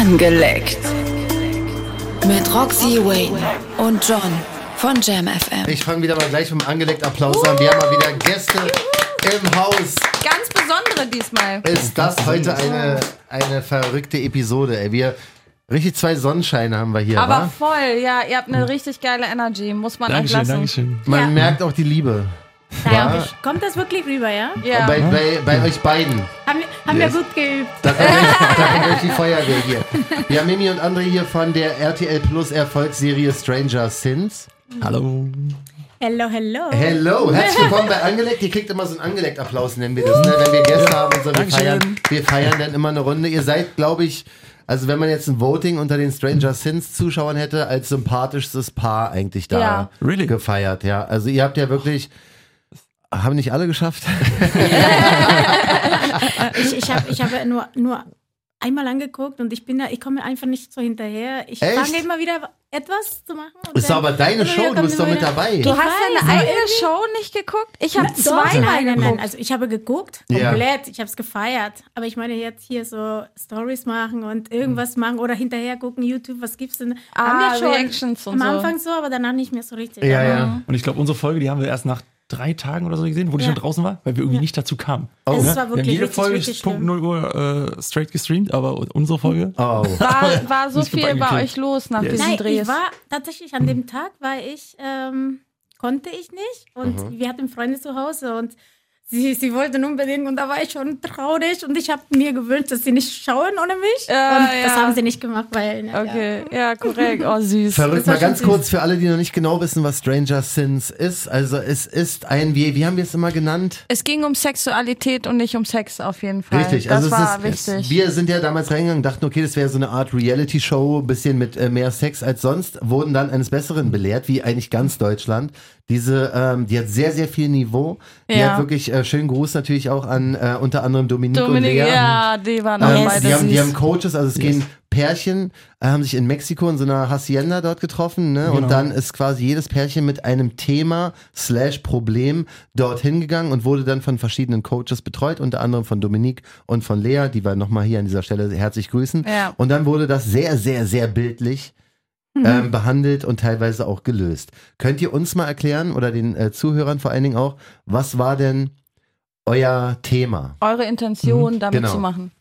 Angeleckt. Mit Roxy Wayne und John von Jam FM. Ich fange wieder mal gleich mit dem angeleckt Applaus an. Wir haben mal wieder Gäste im Haus. Ganz besondere diesmal. Ist das heute eine, eine verrückte Episode? Ey. Wir richtig zwei Sonnenscheine haben wir hier. Aber wa? voll, ja, ihr habt eine richtig geile Energy, muss man Dankeschön, euch lassen. Dankeschön. Man Ja. merkt auch die Liebe. Ja. Ja. Kommt das wirklich rüber, ja? Ja. Bei, bei, bei euch beiden. Haben, wir- haben Yes. wir gut geübt. Da kommt, euch, da kommt euch die Feuerwehr hier. Wir haben Mimi und André hier von der RTL Plus Erfolgsserie Stranger Sins. Hallo. Hello, hello. Hello, herzlich willkommen bei Angeleckt. Ihr kriegt immer so einen Angeleckt-Applaus, nennen wir das, ne? wenn wir Gäste haben und so. Wir Dankeschön. feiern, wir feiern dann immer eine Runde. Ihr seid, glaube ich, also wenn man jetzt ein Voting unter den Stranger Sins-Zuschauern hätte, als sympathischstes Paar eigentlich da Ja. Really? gefeiert. Ja, also ihr habt ja wirklich, haben nicht alle geschafft? Ich, ich habe ich hab nur, nur einmal angeguckt und ich bin da, ich komme einfach nicht so hinterher. Ich fange immer wieder etwas zu machen. und Ist dann- aber deine Show, du bist doch mit dabei. Du hast weiß, deine eigene irgendwie- Show nicht geguckt? Ich habe zweimal nein, nein, nein. geguckt. Also ich habe geguckt, Ja. komplett. Ich habe es gefeiert. Aber ich meine jetzt hier so Stories machen und irgendwas machen oder hinterher gucken, YouTube, was gibt's denn? Ah, Haben wir schon Reactions und am so. Anfang so, aber danach nicht mehr so richtig. Ja, ja. Und ich glaube, unsere Folge, die haben wir erst nach drei Tagen oder so gesehen, wo die Ja. schon draußen war, weil wir irgendwie nicht dazu kamen. Oh. Es Ne? war wir haben wirklich jede richtig, Folge richtig Punkt schlimm. 0 Uhr äh, straight gestreamt, aber unsere Folge. Oh. War, war so viel bei euch los nach Yes. diesen Nein, Drehs. ich war tatsächlich an dem Tag, war ich, ähm, konnte ich nicht und wir hatten Freunde zu Hause und sie, sie wollten unbedingt und da war ich schon traurig und ich habe mir gewünscht, dass sie nicht schauen ohne mich Ja, und ja. das haben sie nicht gemacht, weil na, okay, ja, korrekt. Oh, süß. Verrückt, war mal ganz süß. kurz für alle, die noch nicht genau wissen, was Stranger Sins ist. Also es ist ein, wie, wie haben wir es immer genannt? Es ging um Sexualität und nicht um Sex auf jeden Fall. Richtig, das also war es ist, wichtig. wir sind ja damals reingegangen, dachten, okay, das wäre so eine Art Reality-Show, bisschen mit äh, mehr Sex als sonst, wurden dann eines Besseren belehrt, wie eigentlich ganz Deutschland. Diese, ähm, die hat sehr, sehr viel Niveau. Die Ja. hat wirklich äh, schönen Gruß natürlich auch an äh, unter anderem Dominik, Dominik, und Lea. ja, die waren auch Ähm, beide die, haben, die haben Coaches, also es gehen Pärchen, äh, haben sich in Mexiko in so einer Hacienda dort getroffen, ne? Und Genau. dann ist quasi jedes Pärchen mit einem Thema slash Problem dorthin gegangen und wurde dann von verschiedenen Coaches betreut, unter anderem von Dominik und von Lea, die wir nochmal hier an dieser Stelle herzlich grüßen. Ja. Und dann wurde das sehr, sehr, sehr bildlich ähm, behandelt und teilweise auch gelöst. Könnt ihr uns mal erklären oder den äh, Zuhörern vor allen Dingen auch, was war denn euer Thema? Eure Intention, damit genau. zu machen.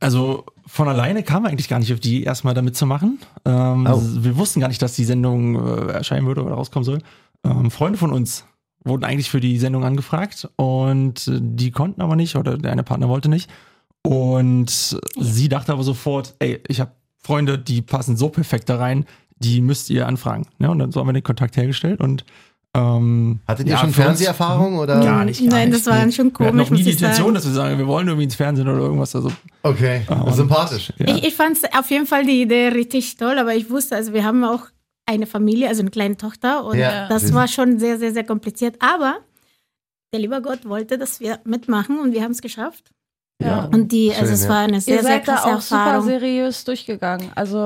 Also von alleine kam man eigentlich gar nicht auf die, erstmal damit zu machen. Ähm, Oh. Wir wussten gar nicht, dass die Sendung äh, erscheinen würde oder rauskommen soll. Ähm, Freunde von uns wurden eigentlich für die Sendung angefragt und die konnten aber nicht oder der eine Partner wollte nicht. Und sie dachte aber sofort, ey, ich habe Freunde, die passen so perfekt da rein, die müsst ihr anfragen. Ja, und dann so haben wir den Kontakt hergestellt und ähm, Hattet ihr ja, schon für uns- Fernseherfahrung oder? Gar nicht. Gar Nein, nicht. das war schon Wir komisch, noch nie muss die. Intention, dass wir sagen, wir wollen irgendwie ins Fernsehen oder irgendwas. Also, Okay, und- sympathisch. ja. Ich, ich fand auf jeden Fall die Idee richtig toll, aber ich wusste, also wir haben auch eine Familie, also eine kleine Tochter und Ja. das war schon sehr, sehr, sehr kompliziert. Aber der liebe Gott wollte, dass wir mitmachen und wir haben es geschafft. Ja. Und die, Schön, also es ja. war eine sehr, Ihr sehr seid da krasse auch super Erfahrung. seriös durchgegangen. Also,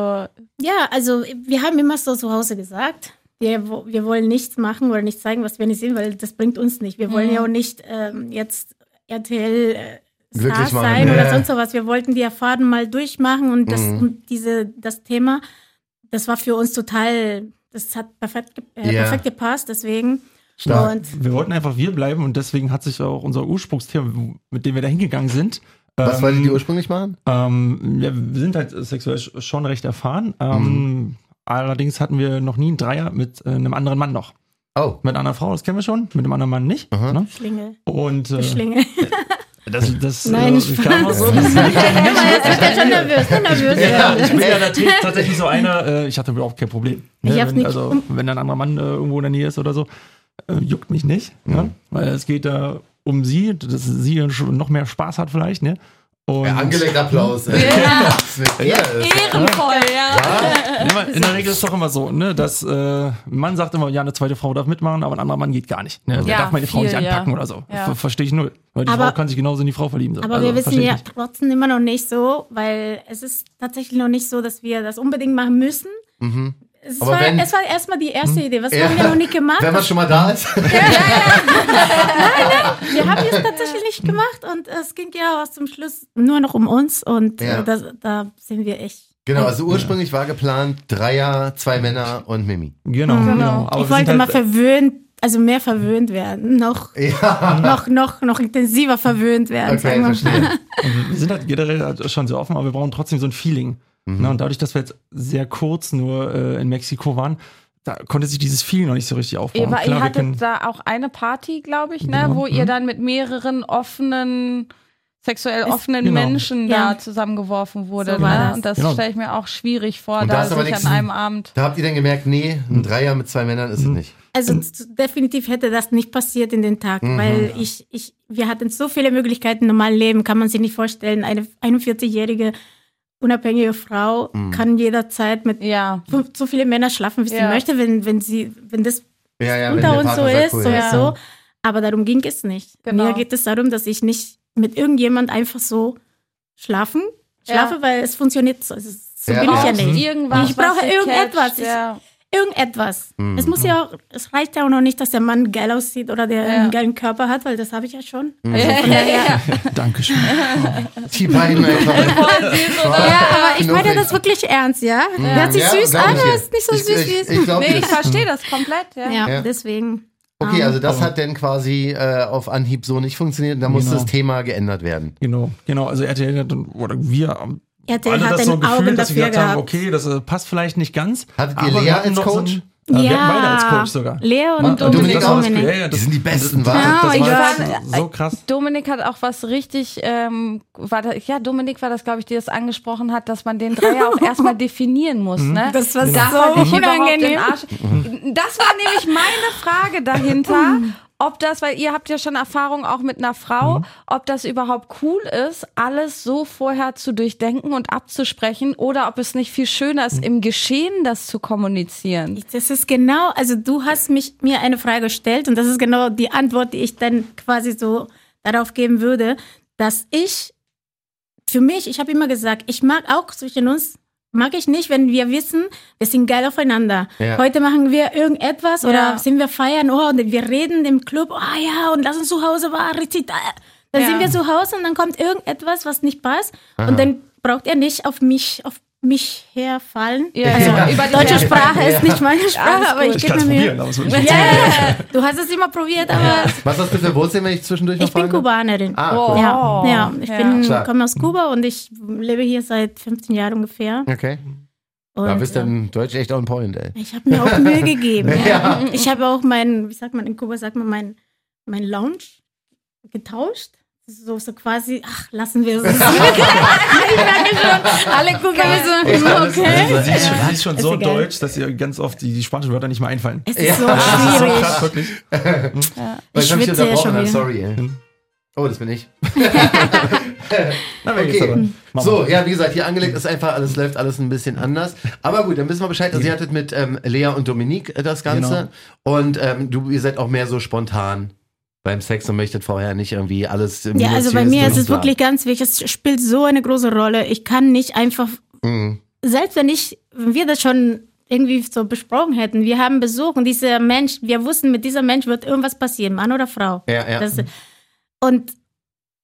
Ja, also wir haben immer so zu Hause gesagt, wir, wir wollen nichts machen oder nicht zeigen, was wir nicht sehen, weil das bringt uns nicht. Wir wollen Mhm. ja auch nicht ähm, jetzt RTL äh, machen, sein ja, oder sonst sowas. Wir wollten die Erfahrung mal durchmachen und das Mhm. und diese das Thema, das war für uns total, das hat perfekt, äh, Ja. perfekt gepasst. Deswegen Stark. und Wir wollten einfach wir bleiben und deswegen hat sich auch unser Ursprungsthema, mit dem wir da hingegangen sind. Was ähm, wolltet ihr ursprünglich machen? ähm, ja, wir sind halt sexuell schon recht erfahren. Ähm, Allerdings hatten wir noch nie einen Dreier mit äh, einem anderen Mann noch. Oh. Mit einer Frau, das kennen wir schon, mit einem anderen Mann nicht. Ne? Schlingel, Und äh, Schlingel. das, das Nein, äh, ich kam auch so. Das Jetzt ist schon nervös, nervös. ja, ich bin ja tats- tatsächlich so einer, äh, ich hatte überhaupt kein Problem. Ne? Ich hab's wenn, nicht- also, wenn da ein anderer Mann äh, irgendwo in der Nähe ist oder so, äh, juckt mich nicht. Ne? Weil es geht da um sie, dass sie schon noch mehr Spaß hat vielleicht. Ne? Und Ja, angelegt Applaus. Ja. Ja, das- ehrenvoll, ja. Ja, in der Regel ist es doch immer so, ne, dass äh, ein Mann sagt immer, ja, eine zweite Frau darf mitmachen, aber ein anderer Mann geht gar nicht. Ne? Ja, darf meine Frau nicht viel, ja. anpacken oder so. Ja. Ver Verstehe ich null. Weil die Aber- Frau kann sich genauso in die Frau verlieben. So. Aber Also, wir wissen ja trotzdem immer noch nicht so, weil es ist tatsächlich noch nicht so, dass wir das unbedingt machen müssen. Mhm. Es war, wenn- es war erstmal die erste Idee. Was Ja. haben wir noch nicht gemacht? Wenn man schon mal da ist. Wir haben es tatsächlich nicht gemacht und es ging ja auch zum Schluss nur noch um uns und Ja. äh, das, da sind wir echt. Genau, also ursprünglich war geplant Dreier, zwei Männer und Mimi. Genau, genau. Aber ich wollte sind mal halt, verwöhnt, also mehr verwöhnt werden, noch, Ja, noch, noch, noch intensiver verwöhnt werden. okay, sagen wir mal. verstehe. wir sind halt generell halt schon sehr offen, aber wir brauchen trotzdem so ein Feeling. Mhm. Ne? Und dadurch, dass wir jetzt sehr kurz nur äh, in Mexiko waren, da konnte sich dieses Feeling noch nicht so richtig aufbauen. Aber ihr Klar, wir hattet können, da auch eine Party, glaube ich, ne, Genau, wo ihr mhm. dann mit mehreren offenen, sexuell offenen genau. Menschen Ja. da zusammengeworfen wurde. So ne? das. Und das Genau. stelle ich mir auch schwierig vor, Und da da sich an einem Abend. Da habt ihr dann gemerkt, nee, ein Dreier mit zwei Männern ist es nicht. Also z- definitiv hätte das nicht passiert in den Tag, Mhm. weil ich, ich, wir hatten so viele Möglichkeiten im normalen Leben, kann man sich nicht vorstellen. Eine 41-jährige unabhängige Frau Mhm. kann jederzeit mit Ja. fünf- so viele Männer schlafen, wie sie Ja. möchte, wenn, wenn sie, wenn das Ja, unter uns so ist, cool, sowieso. ja. Aber darum ging es nicht. Genau. Mir geht es darum, dass ich nicht mit irgendjemand einfach so schlafen, schlafe, Ja. weil es funktioniert so. Also, so Ja, bin ich ja nicht. Irgendwas, Ich brauche irgendetwas. Ich- Ja. Irgendetwas. Mhm. Es muss ja auch, es reicht ja auch noch nicht, dass der Mann geil aussieht oder der Ja. einen geilen Körper hat, weil das habe ich ja schon. Mhm. Also von daher, Dankeschön. Die beiden einfach. ja, aber ich meine das wirklich ernst, ja? Hört sich Ja, süß glaub an, aber dir. ist nicht so Ich- süß ich- wie es ich glaub Nee, ich verstehe das komplett, ja. Ja, Ja. deswegen. Okay, also das Aber- hat dann quasi äh, auf Anhieb so nicht funktioniert. Da muss Genau. das Thema geändert werden. Genau, genau. Also RTL hat, oder wir RTL alle hat das so gefühlt, Augen dass dafür gesagt haben, gehabt. okay, das äh, passt vielleicht nicht ganz. Hattet ihr aber Lea wir hatten als noch so Coach? ein- Ja, wir hatten beide als Coach sogar. Lea und Und Dominik. Dominik auch. Dominik. Ja, ja, Die das, sind die Besten, das, wa? Ja, das ich war war- so krass. Dominik hat auch was richtig, ähm, war da, ja, Dominik war das, glaube ich, die das angesprochen hat, dass man den Dreier auch erstmal definieren muss, ne? Das war Darf so dich überhaupt in unangenehm. Arsch? Das war nämlich meine Frage dahinter, ob das, weil ihr habt ja schon Erfahrung auch mit einer Frau, ob das überhaupt cool ist, alles so vorher zu durchdenken und abzusprechen oder ob es nicht viel schöner ist, im Geschehen das zu kommunizieren. Das ist genau, also du hast mich, mir eine Frage gestellt und das ist genau die Antwort, die ich dann quasi so darauf geben würde, dass ich, für mich, ich habe immer gesagt, ich mag auch zwischen uns, mag ich nicht, wenn wir wissen, wir sind geil aufeinander. Ja. Heute machen wir irgendetwas Ja. oder sind wir feiern, oh, und wir reden im Club, ah ja, und lass uns zu Hause war richtig, da. dann Ja. sind wir zu Hause und dann kommt irgendetwas, was nicht passt und dann braucht er nicht auf mich, auf mich herfallen. Ja, Also, ja. Über deutsche Ja. Sprache ist nicht meine Sprache, aber ich Ich gebe kann es mir Mühe. probieren, aber Ja, ja, ja. du hast es immer probiert, aber Was hast du für Wurzeln, wenn ich zwischendurch noch ich bin? Kubanerin. Ah, Oh. cool. Ja, ja, ich Ja. bin, komme aus Kuba und ich lebe hier seit 15 Jahren ungefähr. Okay. Und, Da bist du ja, in Deutsch echt on point, ey. ich habe mir auch Mühe gegeben. Ja. Ich habe auch mein, wie sagt man in Kuba, sagt man mein, mein Lounge getauscht. So, so quasi, ach, lassen wir es. ich merke schon, alle gucken mich so, alles- okay. Also, sie, ist, schon- sie ist schon Ist so egal. deutsch, dass ihr ganz oft die, die spanischen Wörter nicht mehr einfallen. Es ist so Ja. Das ist so schwierig. krass, wirklich. Weil Ich ich schwitze ja schon wieder. sorry, ey. Oh, das bin ich. Na, Okay. wir. So, ja, wie gesagt, hier angelegt ist einfach alles, läuft alles ein bisschen anders. Aber gut, dann wissen wir Bescheid. Also ihr hattet mit ähm, Lea und Dominique äh, das Ganze. Und ähm, du, ihr seid auch mehr so spontan beim Sex und möchtet vorher nicht irgendwie alles Ja, also bei mir ist es wirklich ganz wichtig. Es spielt so eine große Rolle. Ich kann nicht einfach, Mhm. selbst wenn ich, wenn wir das schon irgendwie so besprochen hätten, wir haben Besuch und dieser Mensch, wir wussten, mit dieser Mensch wird irgendwas passieren, Mann oder Frau. Ja, ja. Das, und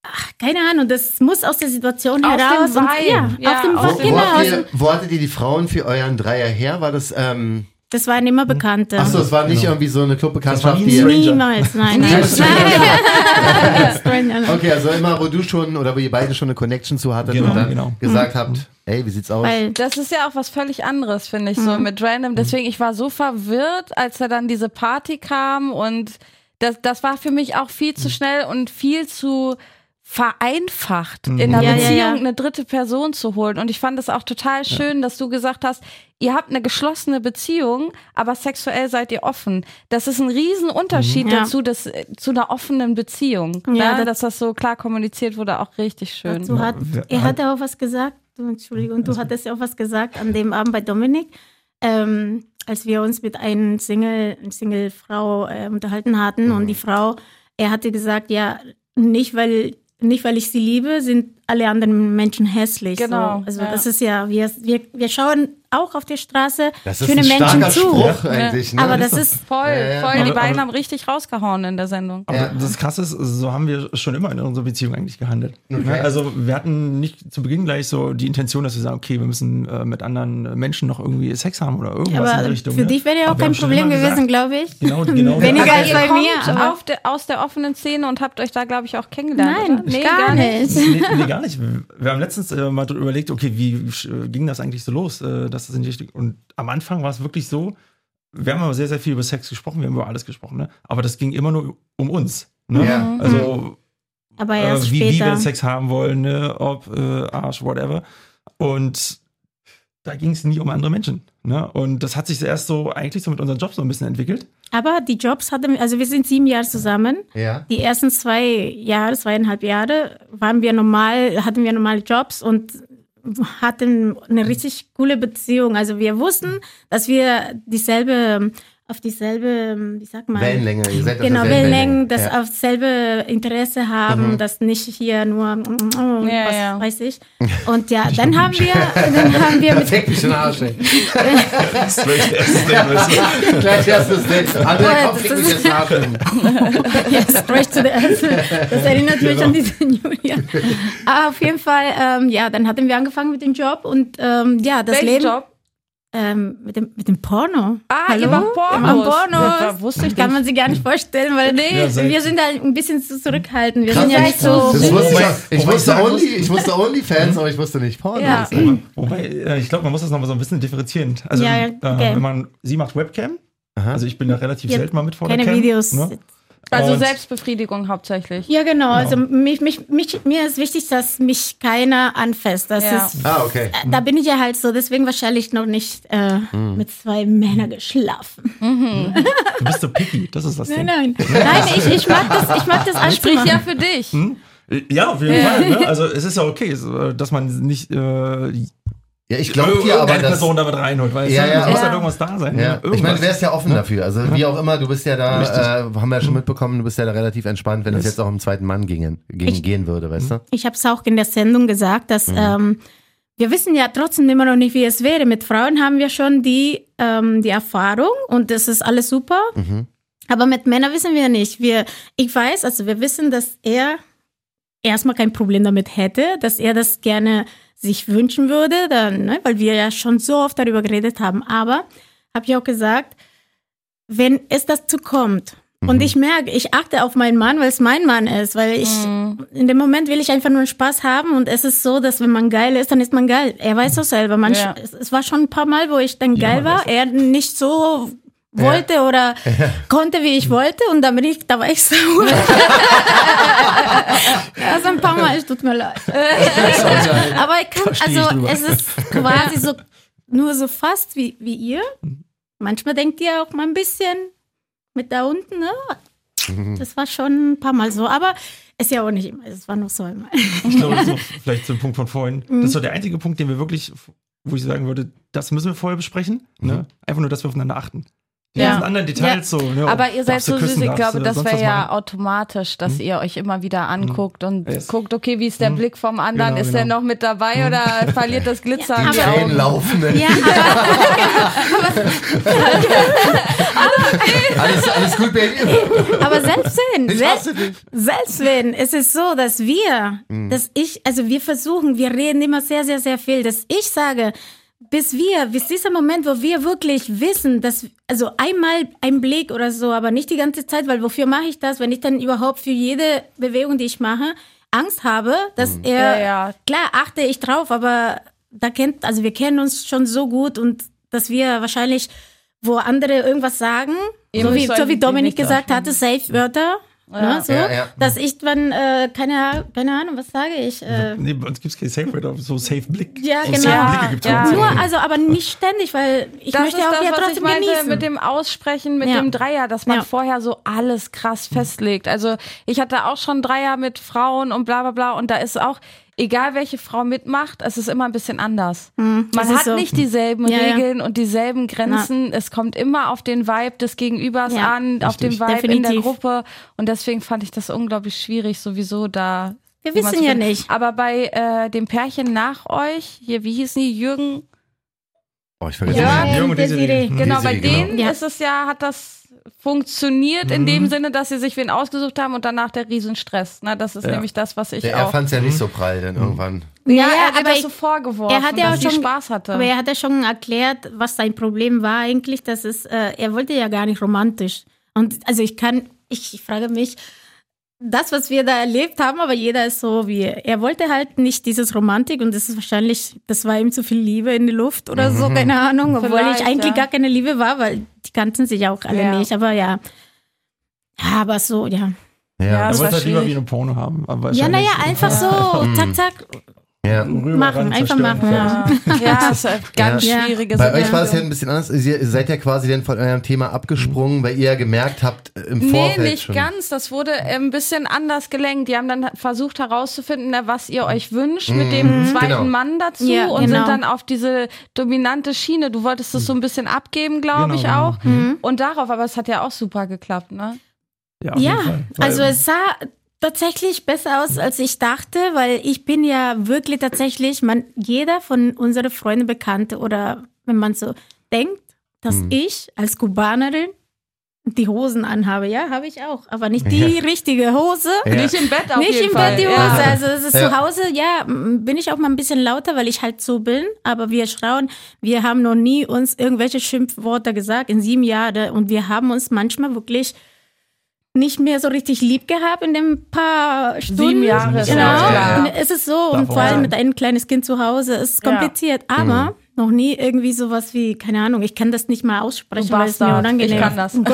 ach, keine Ahnung, das muss aus der Situation Aus dem heraus. und, Vibe. ja, Ja, auf dem aus Wo, dem wo, habt ihr, wo hattet ihr die Frauen für euren Dreier her? War das, ähm, Das waren immer Bekannte. achso, es war nicht Genau. irgendwie so eine Das war Clubbekanntschaft, nie die ein. Niemals, nein. Nie nein. ein. Okay, also immer, wo du schon oder wo ihr beide schon eine Connection zu hattet Genau, und dann genau. gesagt habt, ey, wie sieht's aus? Weil Das ist ja auch was völlig anderes, finde ich, so mit Random. Deswegen, ich war so verwirrt, als da dann diese Party kam und das, das war für mich auch viel zu schnell und viel zu vereinfacht, in einer Ja, ja, Beziehung ja. eine dritte Person zu holen. Und ich fand es auch total schön, dass du gesagt hast, ihr habt eine geschlossene Beziehung, aber sexuell seid ihr offen. Das ist ein Riesenunterschied Ja. dazu, dass, zu einer offenen Beziehung. Ja, ne? das- dass das so klar kommuniziert wurde, auch richtig schön. Dazu hat, er hatte auch was gesagt, du, Entschuldigung, du hattest ja auch was gesagt an dem Abend bei Dominik, ähm, als wir uns mit einer Single, Single-Frau äh, unterhalten hatten und die Frau, er hatte gesagt, ja, nicht weil, nicht weil ich sie liebe, sind alle anderen Menschen hässlich. Genau, So. Also ja. das ist ja, wir, wir, wir schauen auch auf der Straße Das ist schöne ein Menschen zu. Spruch eigentlich. Ne? Aber das ist Voll, Ja, ja. voll. Die beiden haben richtig rausgehauen in der Sendung. Aber Ja. das Krasse ist, so haben wir schon immer in unserer Beziehung eigentlich gehandelt. Ne? Also wir hatten nicht zu Beginn gleich so die Intention, dass wir sagen, okay, wir müssen äh, mit anderen Menschen noch irgendwie Sex haben oder irgendwas in aber der Richtung. für ne? dich wäre ja auch kein Problem gewesen, glaube ich. Genau, genau. Weniger als ihr bei mir, auf der, aus der offenen Szene und habt euch da, glaube ich, auch kennengelernt. Nein, oder? gar, nicht. Nee, nee, gar nicht. Wir haben letztens äh, mal drüber überlegt, okay, wie äh, ging das eigentlich so los, äh, dass das in die Richtung. Und am Anfang war es wirklich so, wir haben aber sehr, sehr viel über Sex gesprochen, wir haben über alles gesprochen, ne? aber das ging immer nur um uns. Ne? Ja. Also, Aber äh, erst wie, wie später. wir Sex haben wollen, ne? ob äh, Arsch, whatever. Und da ging es nie um andere Menschen. Ne? Und das hat sich erst so eigentlich so mit unserem Job so ein bisschen entwickelt. aber die Jobs hatten, also wir sind sieben Jahre zusammen. ja. Die ersten zwei Jahre, zweieinhalb Jahre waren wir normal, hatten wir normale Jobs und hatten eine richtig coole Beziehung. Also wir wussten, dass wir dieselbe, auf dieselbe, wie sagt man? Wellenlänge. Ihr seid auf Genau, derselben Wellenlängen, das Ja. auf selbe Interesse haben, Mhm. das nicht hier nur, oh, Ja, was ja. weiß ich. Und ja, dann haben wir, dann haben wir mit, Arsch, ey. Das ist? Gleich erstes Date. Andere Oh, Kopf, das fick mich den Arsch. ja, straight to the answer. Das erinnert mich Genau. an diesen Julian. Aber auf jeden Fall, ähm, ja, dann hatten wir angefangen mit dem Job und ähm, ja, das Welchen Leben Job? Ähm, mit, dem, mit dem Porno. Ah, Hallo? ihr macht Pornos. Wir machen Pornos. Ja, wusste ich Kann man sich gar nicht vorstellen, weil nee, Ja, wir sind halt ein bisschen zu zurückhaltend. Wir Krass, sind ja nicht so. Das wusste ich, wusste sagen only, ich wusste Onlyfans, aber ich wusste nicht Pornos. Ja. Wobei, äh, ich glaube, man muss das nochmal so ein bisschen differenzieren. Also, Ja, äh, okay. wenn man, sie macht Webcam, Aha. also ich bin da relativ Ja, selten mal mit vor der Keine Cam. Videos. Ne? Also Und- Selbstbefriedigung hauptsächlich. Ja, genau. Also mich, mich, mich, mir ist wichtig, dass mich keiner anfasst. Das Ja. ist, Ah, okay. äh, da bin ich ja halt so, deswegen wahrscheinlich noch nicht äh, Hm. mit zwei Männern geschlafen. Du bist so picky, das ist das Nein, Ding. nein. Nein, ich, ich mag das, ich mag das Sprich ja für dich. Hm? Ja, auf jeden Fall. Ne? Also es ist ja okay, dass man nicht äh, Ja, ich glaube dir aber, dass... Person damit reinholt, weil Ja, es ja. muss Ja. halt irgendwas da sein. Ja, ne? ich meine, Irgendwas. du wärst ja offen dafür. Also wie auch immer, du bist ja da, äh, haben wir ja schon mitbekommen, du bist ja da relativ entspannt, wenn es jetzt auch um zweiten Mann gingen, ging, Ich- gehen würde, weißt du? Ich habe es auch in der Sendung gesagt, dass ähm, wir wissen ja trotzdem immer noch nicht, wie es wäre. Mit Frauen haben wir schon die, ähm, die Erfahrung und das ist alles super. Aber mit Männern wissen wir nicht. Wir, ich weiß, also wir wissen, dass er erstmal kein Problem damit hätte, dass er das gerne sich wünschen würde, dann, ne, weil wir ja schon so oft darüber geredet haben. Aber habe ich auch gesagt, wenn es dazu kommt und ich merke, ich achte auf meinen Mann, weil es mein Mann ist, weil ich in dem Moment will ich einfach nur Spaß haben und es ist so, dass wenn man geil ist, dann ist man geil. Er weiß auch selber. Man, Ja. es, es war schon ein paar Mal, wo ich dann Ja, geil man war, er nicht so wollte oder konnte, wie ich wollte und dann bin ich, da war ich sauer. also ein paar Mal, es tut mir leid. Aber ich kann, also es ist quasi so, nur so fast wie, wie ihr. Manchmal denkt ihr auch mal ein bisschen mit da unten, ne? Das war schon ein paar Mal so, aber ist ja auch nicht immer, es war nur so einmal. Ich glaube, so, vielleicht zum Punkt von vorhin. Mhm. Das ist so der einzige Punkt, den wir wirklich, wo ich sagen würde, das müssen wir vorher besprechen. Ne? Einfach nur, dass wir aufeinander achten. Ja. ganzen anderen Details so. Ne? Aber ihr seid so süß, ich glaube, das wäre ja machen? automatisch, dass ihr euch immer wieder anguckt und Yes. guckt, okay, wie ist der Mhm. Blick vom anderen? Genau, ist der genau. noch mit dabei oder verliert das Glitzer an Die Tränen laufen. ey. Ja, aber, Alles, alles gut, Baby. aber selbst wenn, selbst, selbst wenn, es ist so, dass wir, dass ich, also wir versuchen, wir reden immer sehr, sehr, sehr viel, dass ich sage, bis wir, bis dieser Moment, wo wir wirklich wissen, dass, also einmal ein Blick oder so, aber nicht die ganze Zeit, weil wofür mache ich das, wenn ich dann überhaupt für jede Bewegung, die ich mache, Angst habe, dass er, Ja, ja. klar achte ich drauf, aber da kennt, also wir kennen uns schon so gut und dass wir wahrscheinlich, wo andere irgendwas sagen, so wie, so wie Dominik gesagt hatte, Safe-Wörter, ne, so, Ja, ja. dass ich dann, äh, keine, keine Ahnung, was sage ich? Äh, Nee, bei uns gibt es kein Safe Word, aber so Safe Blick. Ja, so genau. Safe Blicke gibt's Ja. auch. nur, also, aber nicht ständig, weil ich Das möchte ist auch das, ja was ich trotzdem meinte genießen. mit dem Aussprechen, mit Ja. dem Dreier, dass man Ja. vorher so alles krass festlegt. Also ich hatte auch schon Dreier mit Frauen und bla bla bla und da ist auch, egal welche Frau mitmacht, es ist immer ein bisschen anders. Hm, das Man hat so. nicht dieselben Ja, ja. Regeln und dieselben Grenzen. Es kommt immer auf den Vibe des Gegenübers Ja, an, auf den. Vibe in der Definitiv. Gruppe. Und deswegen fand ich das unglaublich schwierig, sowieso da Wir wissen ja findet. nicht. Aber bei äh, dem Pärchen nach euch, hier, wie hießen die, Jürgen, Oh, ich vergesse Ja, den Namen. Jürgen und Desiree. Genau, bei Desiree, genau. denen Ja. ist es ja, hat das funktioniert in Mhm. dem Sinne, dass sie sich wen ausgesucht haben und danach der Riesenstress. Ne? Das ist Ja. nämlich das, was ich Der, er fand es ja nicht so prall dann irgendwann. Ja, Ja, er hat aber das ich- so vorgeworfen, er hat ja dass auch sie schon- Spaß hatte. Aber er hat ja schon erklärt, was sein Problem war eigentlich. Das ist, äh, er wollte ja gar nicht romantisch. Und also ich kann, ich frage mich, das, was wir da erlebt haben, aber jeder ist so wie, er wollte halt nicht dieses Romantik und das ist wahrscheinlich, das war ihm zu viel Liebe in die Luft oder so, keine Ahnung, obwohl Vielleicht, ich eigentlich ja. gar keine Liebe war, weil die kannten sich auch alle Ja. nicht, aber ja. Ja, aber so, ja. Ja. Ja, Er das wollte war halt lieber wie eine Porno haben. aber Ja, naja, einfach so, zack, zack, ja. Rüber machen, einfach machen, ja. ja, ist eine ganz Ja. schwierige Bei euch war es ja ein bisschen anders. Ihr seid ja quasi dann von eurem Thema abgesprungen, weil ihr ja gemerkt habt äh, im Nee, Vorfeld nicht schon. ganz. Das wurde ein bisschen anders gelenkt. Die haben dann versucht herauszufinden, was ihr euch wünscht mit dem zweiten Genau. Mann dazu Ja, und genau. sind dann auf diese dominante Schiene. Du wolltest das so ein bisschen abgeben, glaube Genau, ich genau. auch. Und darauf, aber es hat ja auch super geklappt, ne? Ja, auf jeden Ja, also es sah tatsächlich besser aus, als ich dachte, weil ich bin ja wirklich tatsächlich, man, jeder von unseren Freunden, Bekannte oder wenn man so denkt, dass Hm. ich als Kubanerin die Hosen anhabe, ja, habe ich auch, aber nicht die Ja. richtige Hose. Ja. Nicht im Bett auf Nicht jeden im Fall. Bett die Hose. Ja. Also es ist Ja. zu Hause, ja, bin ich auch mal ein bisschen lauter, weil ich halt so bin. Aber wir Frauen, wir haben noch nie uns irgendwelche Schimpfworte gesagt in sieben Jahren. Und wir haben uns manchmal wirklich nicht mehr so richtig lieb gehabt in den paar Stunden. Sieben Jahre ist Genau. ja. Und es ist so. Darf Und vor allem mit einem kleines Kind zu Hause ist Ja. kompliziert. Aber noch nie irgendwie sowas wie, keine Ahnung, ich kann das nicht mal aussprechen, Du weil es mir unangenehm Ich kann das. Um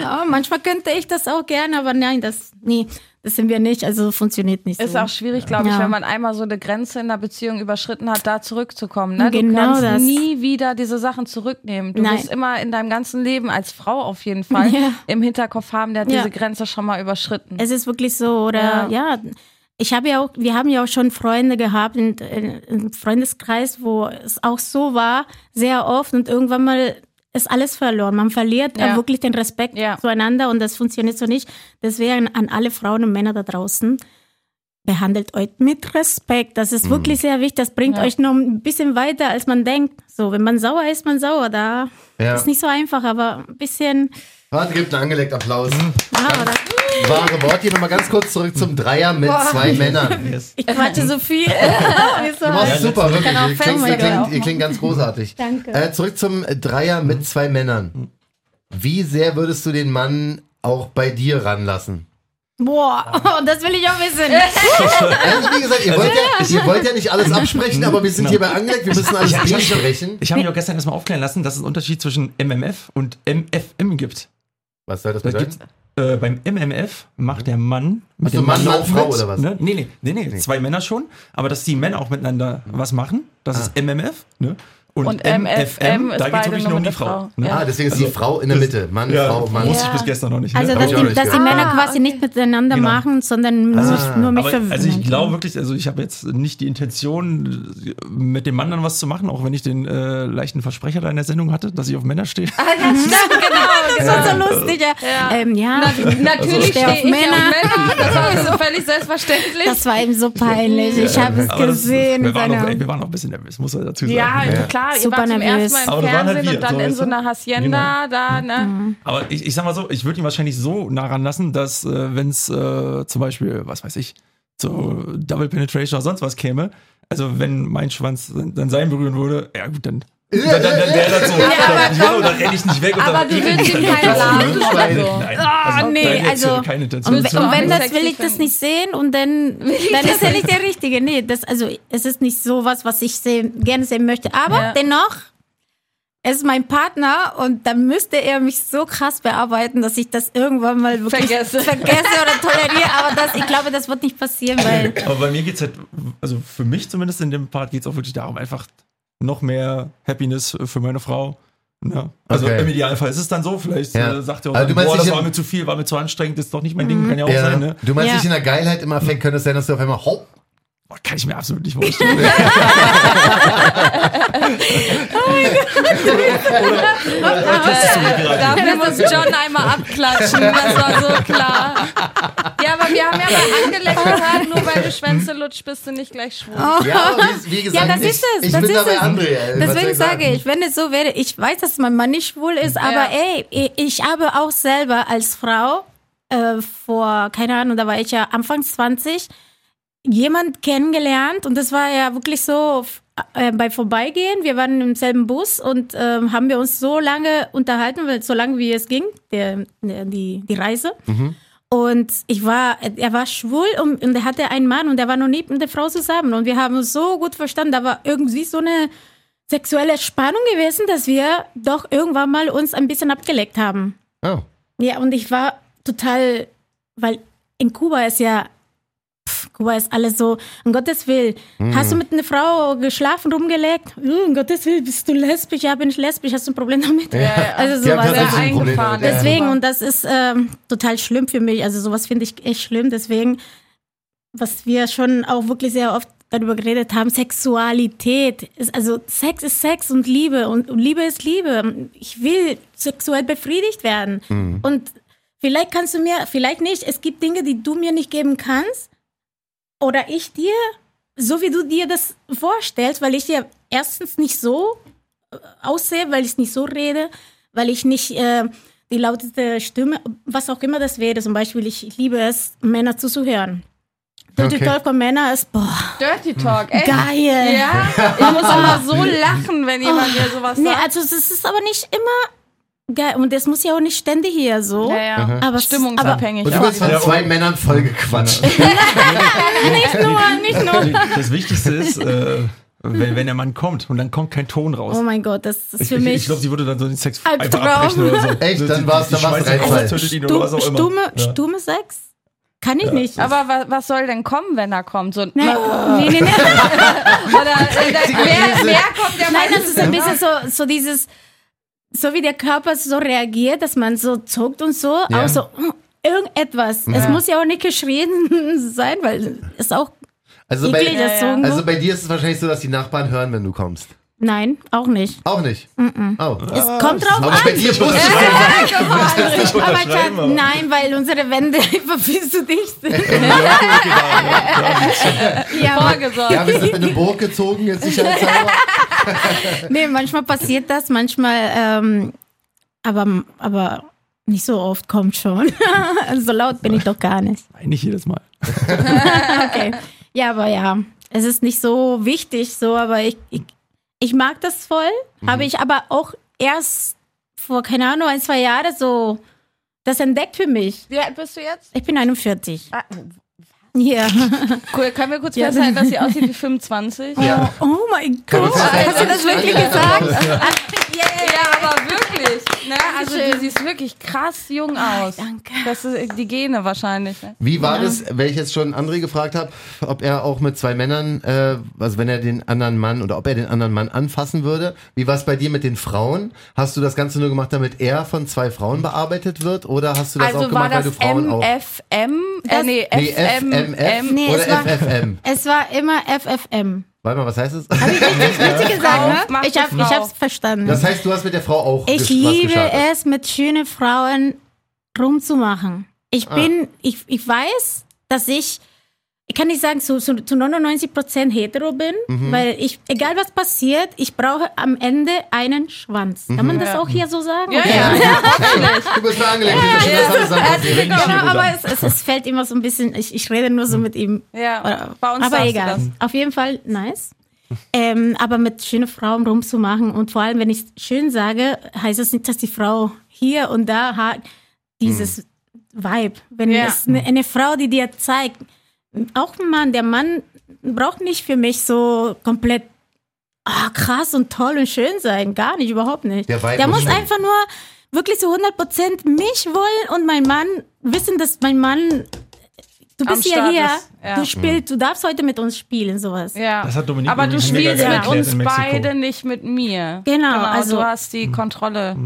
ja, manchmal könnte ich das auch gerne, aber nein, das, nee, das sind wir nicht, also funktioniert nicht Ist so. auch schwierig, glaube ich, Ja. wenn man einmal so eine Grenze in der Beziehung überschritten hat, da zurückzukommen. Ne? Genau du kannst das. nie wieder diese Sachen zurücknehmen. Du Nein. wirst immer in deinem ganzen Leben als Frau auf jeden Fall Ja. im Hinterkopf haben, der hat Ja. diese Grenze schon mal überschritten. Es ist wirklich so, oder Ja. ja. Ich habe ja auch, wir haben ja auch schon Freunde gehabt in, in, im Freundeskreis, wo es auch so war, sehr oft und irgendwann mal ist alles verloren. Man verliert Ja. wirklich den Respekt Ja. zueinander und das funktioniert so nicht. Deswegen an alle Frauen und Männer da draußen, behandelt euch mit Respekt. Das ist wirklich sehr wichtig. Das bringt Ja. euch noch ein bisschen weiter, als man denkt. So, wenn man sauer ist, man sauer. Da Ja. ist nicht so einfach, aber ein bisschen. Warte, gibt einen angelegten Applaus. Oder? Wahre Wort. Hier nochmal ganz kurz zurück zum Dreier mit zwei Männern. Yes. Ich quatsche so viel. Du machst super, wirklich. Ihr klingt, ihr, klingt, ihr klingt ganz großartig. Danke. Äh, zurück zum Dreier mit zwei Männern. Wie sehr würdest du den Mann auch bei dir ranlassen? Boah, das will ich auch wissen. Also wie gesagt, ihr wollt ja, ihr wollt ja nicht alles absprechen, aber wir sind hier bei Angelegt, wir müssen alles Ich- ich- ich- besprechen. Ich habe mich auch gestern erstmal aufklären lassen, dass es einen Unterschied zwischen MMF und MFM gibt. Was soll das bedeuten? gibt's, äh, beim MMF macht der Mann mit so, dem Mann, Mann, auch Frau mit, oder was? Ne? Nee, nee, nee, nee, zwei Männer schon, aber dass die Männer auch miteinander was machen, das ist MMF, ne? Und, Und MFM ist da geht es wirklich nur um die der Frau. Frau. Ne? Ja. Ah, deswegen ist die Also, Frau in der Mitte. Mann, Ja, Frau, Mann. wusste ich bis gestern noch nicht. Ne? Also, dass ich die, nicht dass die. Männer Ah, quasi okay. nicht miteinander Genau. machen, sondern Ah. sich nur mit Aber, also ich glaube wirklich, also ich habe jetzt nicht die Intention, mit dem Mann dann was zu machen, auch wenn ich den äh, leichten Versprecher da in der Sendung hatte, dass ich auf Männer stehe. Ah, ja, stimmt, genau. Das ist so lustig. Ja. Ähm, ja. Natürlich Steh stehe auf ich auf Männer. Das war so völlig selbstverständlich. Das war ihm so peinlich. Ich habe es gesehen. wir, in waren auch, ein bisschen nervös, muss man dazu sagen. ja, Ja. ihr Super wart zum nervös. ersten Mal Aber im waren halt Fernsehen wir, und dann so, in so einer Hacienda da, ne? Aber ich, ich sag mal so, ich würde ihn wahrscheinlich so nah ranlassen, dass äh, wenn es äh, zum Beispiel, was weiß ich, so Double Penetration oder sonst was käme, also wenn mein Schwanz dann dann sein berühren würde, ja gut, dann. Dann, dann, dann wäre das so. dann, genau, dann renne ich nicht weg. Und Aber dann du willst ihm keinen laden oder so. Nein, Ah, also, nee, nein, jetzt also- keine Intention. Und, und wenn das will ich das nicht sehen und dann, dann ist er nicht der Richtige. Nee, das, also es ist nicht so was, was ich sehen, gerne sehen möchte. Aber Ja. dennoch, es ist mein Partner und dann müsste er mich so krass bearbeiten, dass ich das irgendwann mal wirklich Vergesse. vergesse oder toleriere. Aber das, ich glaube, das wird nicht passieren, weil Aber bei mir geht's halt, also für mich zumindest in dem Part geht's auch wirklich darum, einfach noch mehr Happiness für meine Frau. Ne? Also Okay. im Idealfall ist es dann so, vielleicht Ja. äh, sagt er auch, Also du dann, meinst boah, das war mir zu viel, war mir zu anstrengend, ist doch nicht mein Ding, kann ja auch Ja. sein. Ne? Du meinst Ja. nicht in der Geilheit im Affekt könnte es sein, dass du auf einmal hopp Boah, kann ich mir absolut nicht vorstellen. Dafür muss John einmal abklatschen, das war so klar. Ja, aber wir haben ja mal angeleckt gehört, nur weil du Schwänze lutscht, bist du nicht gleich schwul. Ja, wie, wie gesagt, Ja, das ich, ist es. ich das bin ist dabei es. André. soll Deswegen sage ich, wenn es so wäre, ich weiß, dass mein Mann nicht schwul ist, aber ey, ich- ich habe auch selber als Frau äh, vor, keine Ahnung, da war ich ja Anfang 20, jemand kennengelernt und das war ja wirklich so äh, bei Vorbeigehen. Wir waren im selben Bus und ähm, haben wir uns so lange unterhalten, weil- so lange wie es ging, der, der, die, die Reise. Und ich war, er war schwul und, und er hatte einen Mann und er war noch nie mit der Frau zusammen. Und wir haben uns so gut verstanden. Da war irgendwie so eine sexuelle Spannung gewesen, dass wir doch irgendwann mal uns ein bisschen abgeleckt haben. Oh. Ja, und ich war total, weil in Kuba ist ja, pff, Kuba ist alles so, um Gottes Willen. Hast du mit einer Frau geschlafen, rumgelegt? Uh, um Gottes Willen, bist du lesbisch? Ja, bin ich lesbisch, hast du ein Problem damit? Also Die haben sowas. ein Problem eingefahren. ja. Deswegen, und das ist ähm, total schlimm für mich. Also sowas finde ich echt schlimm. Deswegen, was wir schon auch wirklich sehr oft darüber geredet haben, Sexualität ist, also Sex ist Sex und Liebe und, und Liebe ist Liebe. Ich will sexuell befriedigt werden. Und vielleicht kannst du mir, vielleicht nicht, es gibt Dinge, die du mir nicht geben kannst oder ich dir, so wie du dir das vorstellst, weil ich dir erstens nicht so äh, aussehe, weil ich nicht so rede, weil ich nicht äh, die lauteste Stimme, was auch immer das wäre. Zum Beispiel, ich, liebe es, Männer zuzuhören. Dirty Okay. Talk von Männern ist, boah, Dirty Talk, echt? geil. Ja, ich muss immer so lachen, wenn jemand mir sowas Nee, sagt. also es ist aber nicht immer geil. Und das muss ja auch nicht ständig hier so. Ja, ja. Aber es- Stimmungsabhängig. Und du bist von Ja, zwei Männern vollgequatscht. nicht nur, nicht nur. Das Wichtigste ist, äh, wenn, wenn der Mann kommt und dann kommt kein Ton raus. Oh mein Gott, das ist ich für ich, mich ich glaube, sie würde dann so den Sex Albtraum. einfach abbrechen oder so. Echt? Dann war's- sie dann war's oder was stumme, Ja. stumme Sex kann ich nicht. Aber wa was soll denn kommen, wenn er kommt? So, Nee, nee, nee, nee. Oder da- wer, wer kommt der Nein, das ist ein bisschen so, so dieses, so wie der Körper so reagiert, dass man so zuckt und so, Ja. auch so mm, irgendetwas. Es muss ja auch nicht geschrien sein, weil es auch Also eklig bei, ist. So, also bei dir ist es wahrscheinlich so, dass die Nachbarn hören, wenn du kommst. Nein, auch nicht. Auch nicht. Oh. Es kommt drauf Aber an. bei dir muss es sein. Aber Schatz, nein, weil unsere Wände einfach viel zu dicht sind. ja, aber- vorgesorgt? Ja, wir sind in eine Burg gezogen, jetzt sicherheitshalber. nee, manchmal passiert das, manchmal, ähm, aber, aber nicht so oft kommt schon. so laut bin ich doch gar nicht. Nein, nicht jedes Mal. Okay. Ja, aber ja, es ist nicht so wichtig, so, aber ich, ich, ich mag das voll. Habe ich aber auch erst vor, keine Ahnung, ein, zwei Jahren so das entdeckt für mich. Wie alt bist du jetzt? Ich bin 41. Ah, Ja. cool, können wir kurz Ja. festhalten, dass sie aussieht wie 25? Ja. Oh, oh mein Gott. Hast du das wirklich Ja. gesagt? Ja, aber wirklich. Ne? Also du Dankeschön. siehst wirklich krass jung aus. Danke. Das ist die Gene wahrscheinlich. Ne? Wie war das, wenn ich jetzt schon André gefragt habe, ob er auch mit zwei Männern, äh, also wenn er den anderen Mann oder ob er den anderen Mann anfassen würde? Wie war es bei dir mit den Frauen? Hast du das Ganze nur gemacht, damit er von zwei Frauen bearbeitet wird? Oder hast du das auch Also gemacht, war weil du das Frauen auch... MFM? Äh, Das- nee, Nee, FMM. FMF Nee, oder es war- FFM? Es war immer FFM. Warte mal, was heißt es? Richtig gesagt, ne? Ich, hab, die ich Frau. hab's verstanden. Das heißt, du hast mit der Frau auch Ich liebe gestartet. es, mit schönen Frauen rumzumachen. Ich Ah. bin, ich, ich weiß, dass ich, ich kann nicht sagen, zu, zu, zu 99 Prozent hetero bin, Mhm. weil ich, egal was passiert, ich brauche am Ende einen Schwanz. Kann man das Ja. auch hier so sagen? Ja, Okay. ja. Du bist mir angelegt, das alles anpassiert. Genau, aber es, es, es fällt immer so ein bisschen, ich, ich rede nur so mit ihm. Ja, Oder- bei uns aber egal. du das. Auf jeden Fall nice. Ähm, aber mit schönen Frauen rumzumachen und vor allem, wenn ich schön sage, heißt das nicht, dass die Frau hier und da hat dieses Vibe. Wenn Ja. es eine, eine Frau, die dir zeigt, auch ein Mann, der Mann braucht nicht für mich so komplett ah, krass und toll und schön sein. Gar nicht, überhaupt nicht. Der der muss einfach nur wirklich zu 100% mich wollen und mein Mann wissen, dass mein Mann, du bist ja hier, ja. du spielst, du darfst heute mit uns spielen, sowas. Ja. Das hat Dominik Aber du spielst mit uns beide, nicht mit mir. Genau, also- du hast die Kontrolle.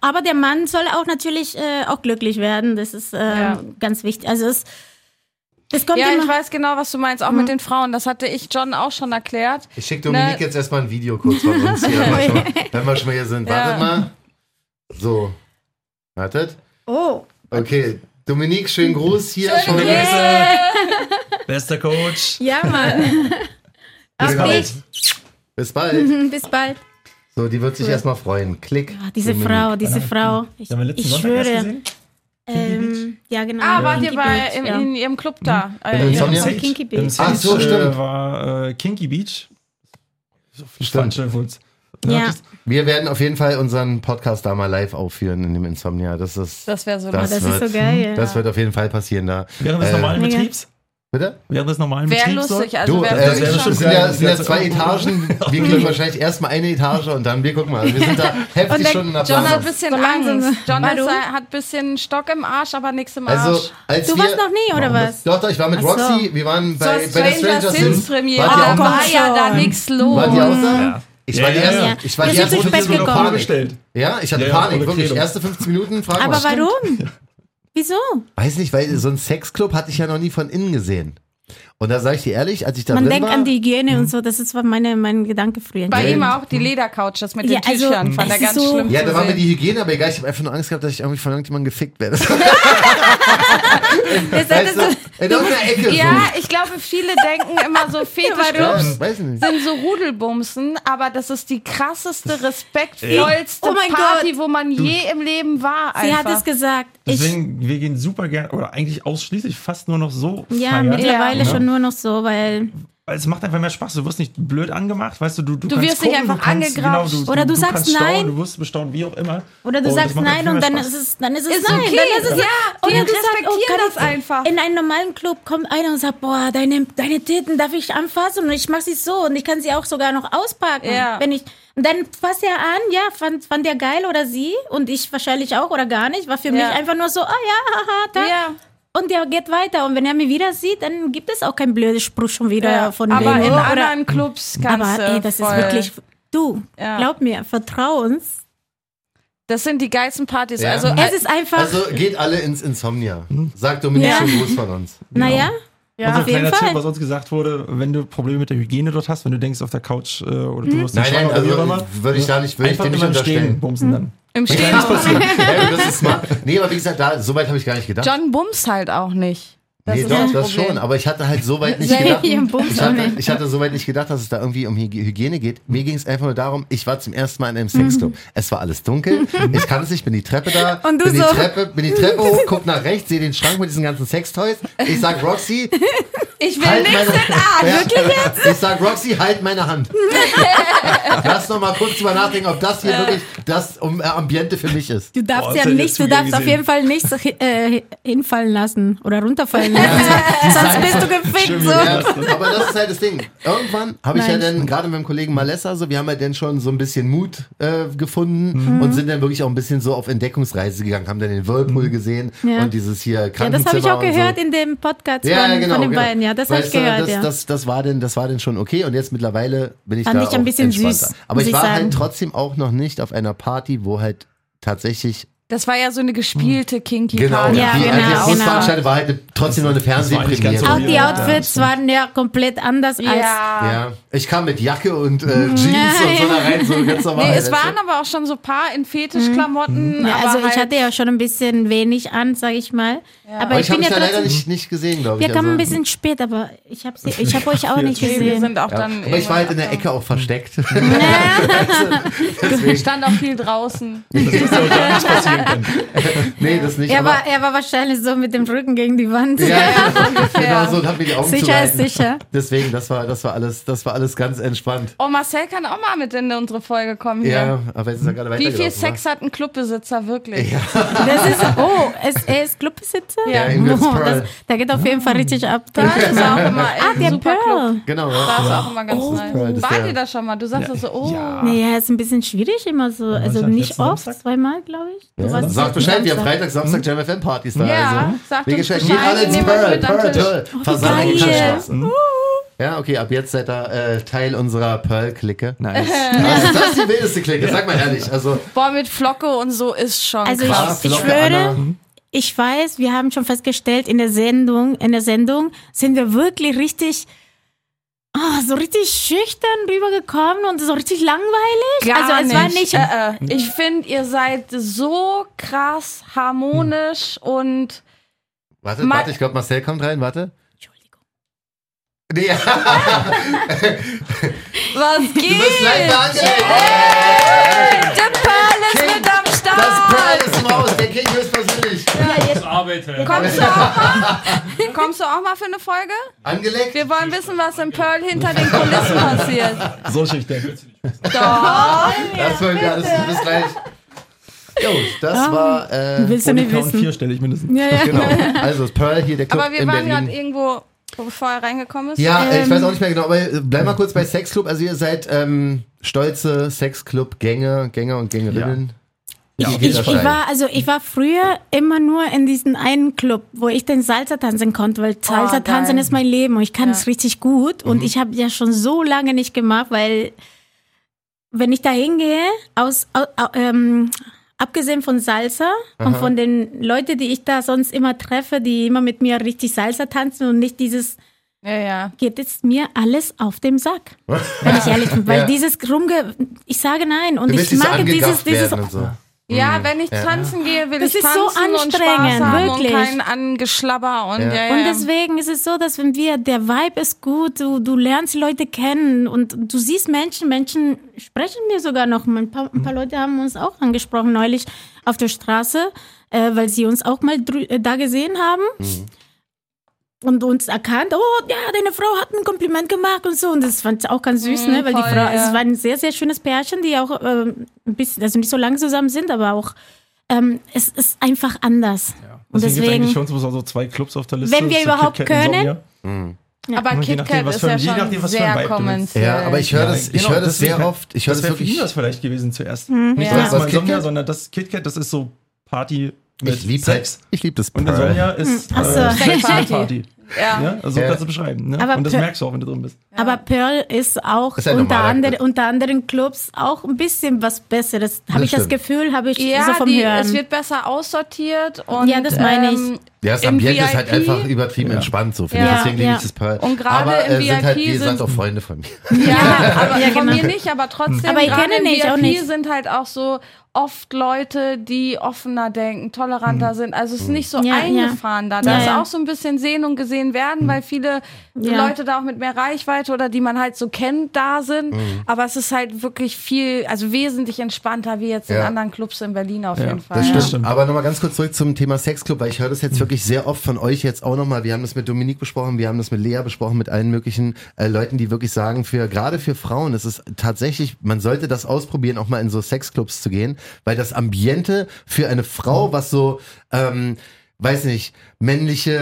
Aber der Mann soll auch natürlich äh, auch glücklich werden. Das ist äh, Ja. ganz wichtig. Also es, Das kommt Ja, immer. ich weiß genau, was du meinst, auch mit den Frauen. Das hatte ich John auch schon erklärt. Ich schicke Dominik Ne. jetzt erstmal ein Video kurz von uns hier, wenn wir schon mal, wenn wir schon hier sind. Wartet Ja. mal. So. Wartet. Oh, Okay. Dominik, schönen Gruß hier schon. Bester Coach. ja, Mann. Bis Auf bald. dich. Bis bald. Bis bald. So, die wird sich erstmal freuen. Klick. Ah, diese Dominik. Frau, diese Frau. Ich, ich schwöre. Ähm, ja, genau. Ah, wart ihr bei in, ja. in ihrem Club da? In Äh, ja. Sage, Kinky Beach. Im Sage Ach so, stimmt. äh, war äh, Kinky Beach. So viel Stimmt. Veranstaltungs- Ja. das- Wir werden auf jeden Fall unseren Podcast da mal live aufführen in dem Insomnia. Das ist. Das wäre so Das Das lustig. ist so geil. Das ja. wird auf jeden Fall passieren da. Während des Äh, normalen. Betriebs? Bitte? Während des normalen Wäre lustig, also Du, wäre äh, das wäre schon. sind ja, sind ja Das zwei wäre- Etagen. Wir kriegen wahrscheinlich erstmal eine Etage und dann, wir gucken mal. Wir sind da heftig Und der schon in der John hat ein bisschen So. Angst. John hat ein bisschen Stock im Arsch, aber nichts im Arsch. Also, als Du wir, warst noch nie, oder was? Doch, doch, ich war mit so. Roxy. Wir waren bei, Zur bei der Stranger Stranger Things. Premiere, da auch war ja da nichts los. Wart ihr auch da? Ja. Ich war die Ja, erste. ja. Ich war die erste zu spät 15 Minuten gekommen. Panik. bestellt. Ja, ich hatte Ja, ja, Panik, wirklich. Erste 15 Minuten, Aber warum? Wieso? Weiß nicht, weil so ein Sexclub hatte ich ja noch nie von innen gesehen. Und da sage ich dir ehrlich, als ich da Man drin denkt war, an die Hygiene und so, das ist war meine, mein Gedanke früher. Bei Nee. ihm auch die Ledercouches mit Ja, den also, Tüchern. Fand er ganz ist so- schlimm ja, da war mir die Hygiene aber egal. Ich habe einfach nur Angst gehabt, dass ich irgendwie von irgendjemandem gefickt werde. Das weißt du, in irgendeiner Ecke Ja, ich glaube, viele denken immer so so. Fetischclubs Ja, weiß nicht. sind so Rudelbumsen, aber das ist die krasseste, respektvollste Oh mein Party, wo man je im Leben war. Sie Einfach. hat es gesagt. Ich, Deswegen, wir gehen super gerne, oder eigentlich ausschließlich fast nur noch so ja, feiern. mittlerweile Ja. schon nur noch so, weil. Weil es macht einfach mehr Spaß. Du wirst nicht blöd angemacht, weißt du, du, du, Du wirst nicht gucken, einfach du kannst, angegrapscht. Genau, du, Oder du du sagst kannst staunen, nein. Du wirst bestaunt, wie auch immer. Oder du Und sagst nein einfach und dann Spaß. ist es, dann ist es Ist nein. okay. Dann ist es, Ja, oder die du sagst, kann das einfach. In einem normalen Club kommt einer und sagt, boah, deine, deine Titten darf ich anfassen und ich mach sie so und ich kann sie auch sogar noch auspacken. Ja. Wenn ich, und dann fasst er an, ja, fand, fand der geil oder sie und ich wahrscheinlich auch oder gar nicht. War für mich Ja. einfach nur so, ah ja, haha, da. Ja. Und der geht weiter. Und wenn er mich wieder sieht, dann gibt es auch keinen blöden Spruch schon wieder Ja, von aber wegen, in oh, oder, anderen Clubs kannst aber du ey, das voll, ist wirklich, du, Ja. glaub mir, vertrau uns. Das sind die geilsten Partys. Ja. Also, Es ist einfach, Also geht alle ins Insomnia. Sagt Dominik Ja. schon Gruß von uns. naja, ja. Unser auf jeden kleiner Fall. Tipp, was uns gesagt wurde, wenn du Probleme mit der Hygiene dort hast, wenn du denkst auf der Couch äh, oder du wirst Nein, nein, oder wie auch also würde ich da nicht, würde ich dir nicht im Stehen unterstellen. bumsen dann. im Stehen. Ja, das ist smart. Nee, aber wie gesagt, da, so weit habe ich gar nicht gedacht. John bumst halt auch nicht. Das nee, doch, das Problem. schon. Aber ich hatte halt so weit nicht gedacht. Ich hatte, ich hatte so weit nicht gedacht, dass es da irgendwie um Hyg- Hygiene geht. Mir ging es einfach nur darum, ich war zum ersten Mal in einem Sexclub. Es war alles dunkel. Ich kann es nicht, bin die Treppe da. Und du bin, die so. Treppe, bin die Treppe hoch, guck nach rechts, sehe den Schrank mit diesen ganzen Sextoys. Ich sag Roxy, Ich will halt nichts meine in Arsch. Ja, Wirklich jetzt? Ich sag Roxy, halt meine Hand. Lass noch mal kurz drüber nachdenken, ob das hier wirklich das um, äh, Ambiente für mich ist. Du darfst Boah, ja nicht, du darfst auf gesehen. jeden Fall nichts äh, hinfallen lassen oder runterfallen lassen. Sonst bist du gefickt. So. Ja, aber das ist halt das Ding. Irgendwann habe ich ja dann, gerade mit dem Kollegen Malessa, so, wir haben ja dann schon so ein bisschen Mut äh, gefunden Mhm. und sind dann wirklich auch ein bisschen so auf Entdeckungsreise gegangen, haben dann den Whirlpool gesehen Mhm. Ja. und dieses hier Ja, Krankenzimmer das habe ich auch gehört so. in dem Podcast Ja, von, ja, genau, von den genau. beiden. Ja, das habe ich gehört. das, ja. das, das, war denn, das war denn schon okay und jetzt mittlerweile bin ich Fand da ich ein bisschen süß, Aber ich ich war sagen. halt trotzdem auch noch nicht auf einer Party, wo halt tatsächlich Das war ja so eine gespielte Kinky genau, Party. Ja, die, genau, also die genau. Großveranstaltung war halt trotzdem nur eine Fernsehpremiere. auch die Ja, Outfits waren ja komplett anders als. Ja. Ja, ich kam mit Jacke und äh, Jeans und so da rein, so ganz normal. Nee, es du? waren aber auch schon so paar in Fetischklamotten. Ja, aber also ich halt, hatte ja schon ein bisschen wenig an, sage ich mal. Aber, Aber ich ich habe bin mich ja da leider nicht, nicht gesehen, glaube ich. Wir kamen also. ein bisschen spät, aber ich habe ich hab euch auch nicht Nee, wir gesehen. sind auch Ja. dann. Aber ich war halt in der Ecke auch versteckt. abgehauen. Stand auch viel draußen. Das ist ja auch gar nicht passieren können. nee, das nicht. Er aber, war, er war wahrscheinlich so mit dem Rücken gegen die Wand. ja, ja, genau so und hat mir die Augen Sicher ist sicher. Deswegen, das war, das war alles, das war alles ganz entspannt. Oh, Marcel kann auch mal mit in unsere Folge kommen hier. Ja, aber jetzt ist er gerade Wie viel Sex hat ein Clubbesitzer wirklich? Ja. Das ist, oh, es, er ist Clubbesitzer? Ja, Ingrid's Oh, das, der geht auf jeden Fall richtig ab. Da ist auch immer Ah, ein der Club. Pearl. Genau, Da ja. ist auch immer ganz Pearl, nice. das Wart ihr da schon mal? Du sagst das so, oh. Ja. Nee, ja, ist ein bisschen schwierig immer so. Also nicht oft, Samstag? zweimal, glaube ich. Du Ja. Sagt Bescheid, wir haben. Freitag, Samstag Jam FM Partys da. Ja, also. sagt gescheit, Bescheid, geht alle ins euch Pearl, Pearl. Pearl. Versammlung geil. Kantstraße. Ja, okay, ab jetzt seid ihr äh, Teil unserer Pearl-Clique. Nice. Also, das ist die wildeste Clique, sag mal ehrlich. Also, Boah, mit Flocke und so ist schon Also krass. ich, ich schwöre, Anna. Ich weiß, wir haben schon festgestellt in der Sendung, in der Sendung sind wir wirklich richtig, oh, so richtig schüchtern rübergekommen und so richtig langweilig. Gar also es war nicht, Äh, äh. Ich finde, ihr seid so krass harmonisch und Warte, Ma- warte, ich glaube, Marcel kommt rein, warte. Entschuldigung. Nee, was du bist geht? live Kommst du auch mal? Kommst du auch mal für eine Folge? Angelegt? Wir wollen wissen, was im Pearl hinter den Kulissen passiert. So schüchtern. Doch. Das wollen wir alles bis gleich. Jo, das war, äh, willst du nicht wissen. vier stelle ich mindestens. Ja, ja. genau. Also, das Pearl hier, der Club Aber wir in waren gerade irgendwo, bevor er reingekommen ist. Ja, äh, ich Ähm. weiß auch nicht mehr genau, aber äh, bleib mal kurz bei Sexclub. Also, ihr seid ähm, stolze Sexclub-Gänger, Gänger und Gängerinnen. Ja, Geht Ich, ich steil? war also ich war früher immer nur in diesem einen Club, wo ich den Salsa tanzen konnte, weil Salsa tanzen geil. ist mein Leben und ich kann Ja. es richtig gut und ich habe ja schon so lange nicht gemacht, weil wenn ich da hingehe, aus, au, au, ähm, abgesehen von Salsa und von den Leuten, die ich da sonst immer treffe, die immer mit mir richtig Salsa tanzen und nicht dieses Ja, ja. geht es mir alles auf dem Sack, wenn ich ehrlich bin, weil Ja. dieses Rumge, ich sage nein und ich mag dieses dieses so. Ja, wenn ich tanzen gehe, will Das ich ist so tanzen und Spaß haben wirklich. und kein Angeschlabber und Ja. ja, ja. Und deswegen ist es so, dass wenn wir, der Vibe ist gut, du, du lernst Leute kennen und du siehst Menschen, Menschen sprechen mir sogar noch. Ein paar, ein paar Leute haben uns auch angesprochen neulich auf der Straße, äh, weil sie uns auch mal äh, da gesehen haben. Und uns erkannt, oh ja, deine Frau hat ein Kompliment gemacht und so. Und das fand ich auch ganz süß, ne? Weil voll, die Frau, ja. es war ein sehr, sehr schönes Pärchen, die auch ähm, ein bisschen, also nicht so lange zusammen sind, aber auch, ähm, es ist einfach anders. Und Deswegen, deswegen, eigentlich für uns so zwei Clubs auf der Liste. Wenn wir überhaupt können. Sonja. Aber Und je KitKat ist für ja schon nachdem, was für ein sehr kommerziell. Ja, aber ich höre Ja, das, ich genau, höre das sehr oft. Ich höre Das für ihn wirklich. das vielleicht gewesen zuerst. Hm. Nicht Ja. das Was, mal Sonja, KitKat? sondern das KitKat, das ist so Party Ich liebe Sex. ich lieb das Und der Pearl. Sonja ist so. äh, Sex Sexparty. Ja. Ja, also so Ja. kannst du beschreiben. Ne? Aber und das Per- merkst du auch, wenn du drin bist. Aber Pearl ist auch Ist ein unter, andere, unter anderen Clubs auch ein bisschen was Besseres. Habe ich das stimmt. Gefühl, habe ich Ja, so vom die, Hören. es wird besser aussortiert und Ja, das meine ich. ähm, Ja, das im Ambiente ist halt VIP einfach übertrieben Ja. entspannt, so finde Ja, ich. Deswegen liebe ja. ich das Pearl. Und gerade aber, im äh, sind halt, wie VIP gesagt, sind- auch Freunde von mir. Ja, aber Ja, von genau. mir nicht, aber trotzdem. Aber ich kenne im nicht, auch VIP nicht. sind halt auch so oft Leute, die offener denken, toleranter sind. Also es ist nicht so Ja, ja. eingefahren da. Da Ja, ist ja. auch so ein bisschen sehen und gesehen werden, weil viele Ja. Leute da auch mit mehr Reichweite oder die man halt so kennt, da sind. Aber es ist halt wirklich viel, also wesentlich entspannter wie jetzt in anderen Clubs in Berlin auf Ja, jeden Fall. Das stimmt. Aber nochmal ganz kurz zurück zum Thema Sexclub, weil ich höre das jetzt wirklich sehr oft von euch jetzt auch nochmal. Wir haben das mit Dominique besprochen, wir haben das mit Lea besprochen, mit allen möglichen äh, Leuten, die wirklich sagen, für gerade für Frauen ist es tatsächlich, man sollte das ausprobieren, auch mal in so Sexclubs zu gehen, weil das Ambiente für eine Frau, was so ähm, weiß nicht, männliche,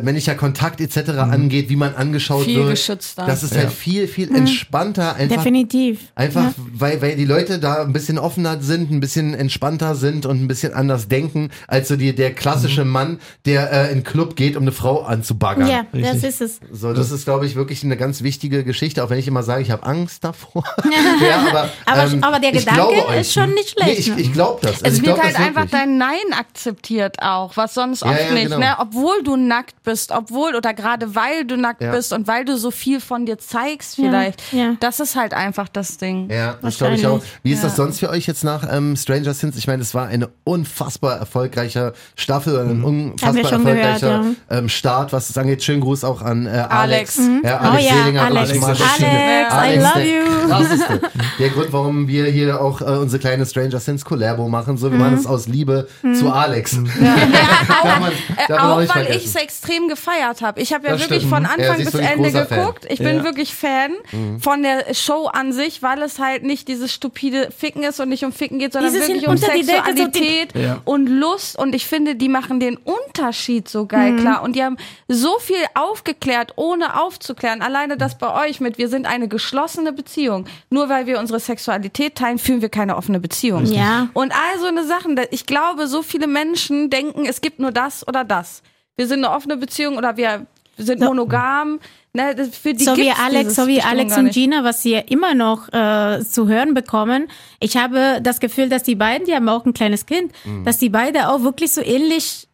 äh, männlicher Kontakt etc. angeht, wie man angeschaut Viel wird. geschützter. Das ist halt viel, viel entspannter, einfach Definitiv. Einfach, Ja. weil, weil die Leute da ein bisschen offener sind, ein bisschen entspannter sind und ein bisschen anders denken, als so die, der klassische Mann, der äh, in den Club geht, um eine Frau anzubaggern. Ja, das Richtig. ist es. So, das ist, glaube ich, wirklich eine ganz wichtige Geschichte, auch wenn ich immer sage, ich habe Angst davor. ja, aber, Aber- ähm, aber der Gedanke ist schon nicht schlecht, Nee, ich, ne? ich glaube das. Also Es ich wird glaub halt das einfach dein Nein akzeptiert auch, was sonst oft Ja, ja, nicht, genau. ne? Obwohl du nackt bist, obwohl oder gerade weil du nackt Ja. bist und weil du so viel von dir zeigst Ja, vielleicht. ja. Das ist halt einfach das Ding. Ja, das glaube ich auch. Wie ist das Ja. sonst für euch jetzt nach ähm, Stranger Things? Ich meine, es war eine unfassbar erfolgreiche Staffel, ein unfassbar Haben wir schon gehört, erfolgreicher ähm, Start, was es angeht. Schönen Gruß auch an äh, Alex. Alex. Ja, Oh Alex ja, Selinger, Alex. Alex, Alex, Alex, I love der you. Der Grund, warum wir hier auch äh, unsere kleine Stranger Things Collabo machen, so wir machen es aus Liebe zu Alex. Ja, Darf auch, man- äh, darf auch weil vergessen. ich es extrem gefeiert habe. Ich habe ja Das wirklich stimmt. von Anfang bis Ende großer Fan. geguckt. Ich bin Ja. wirklich Fan Mhm. von der Show an sich, weil es halt nicht dieses stupide Ficken ist und nicht um Ficken geht, sondern Dieses wirklich um Decke so Sexualität Ja. und Lust. Und ich finde, die machen den Unterschied so geil klar. Und die haben so viel aufgeklärt, ohne aufzuklären. Alleine das bei euch mit, wir sind eine geschlossene Beziehung. Nur weil wir unsere Sexualität teilen, führen wir keine offene Beziehung. Ja. Und all so eine Sachen. Ich glaube, so viele Menschen denken, es gibt nur das oder das. Wir sind eine offene Beziehung oder wir sind monogam. Ne, für die so wie Alex, so wie Alex und. Gina, was sie immer noch äh, zu hören bekommen. Ich habe das Gefühl, dass die beiden, die haben auch ein kleines Kind, Mhm. dass die beide auch wirklich so ähnlich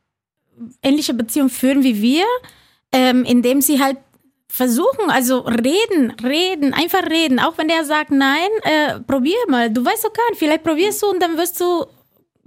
ähnliche Beziehung führen wie wir, ähm, indem sie halt versuchen, also reden, reden, einfach reden. Auch wenn der sagt, nein, äh, probier mal. Du weißt doch gar nicht, vielleicht probierst du und dann wirst du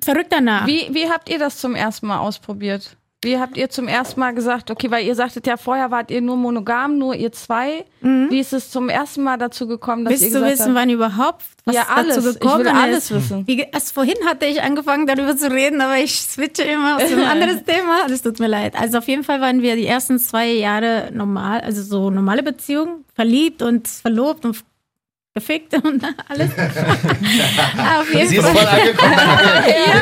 verrückt danach. Wie, wie habt ihr das zum ersten Mal ausprobiert? Wie habt ihr zum ersten Mal gesagt, okay, weil ihr sagtet ja vorher wart ihr nur monogam, nur ihr zwei. Wie ist es zum ersten Mal dazu gekommen, dass ihr Willst du gesagt wissen, habt, wann überhaupt was ja alles, dazu ich gekommen will alles ist? wissen. Wie, erst vorhin hatte ich angefangen, darüber zu reden, aber ich switche immer auf ein anderes Thema. Das tut mir leid. Also auf jeden Fall waren wir die ersten zwei Jahre normal, also so normale Beziehung, verliebt und verlobt und gefickt und alles. auf jeden Sie ist voll angekommen. Ey.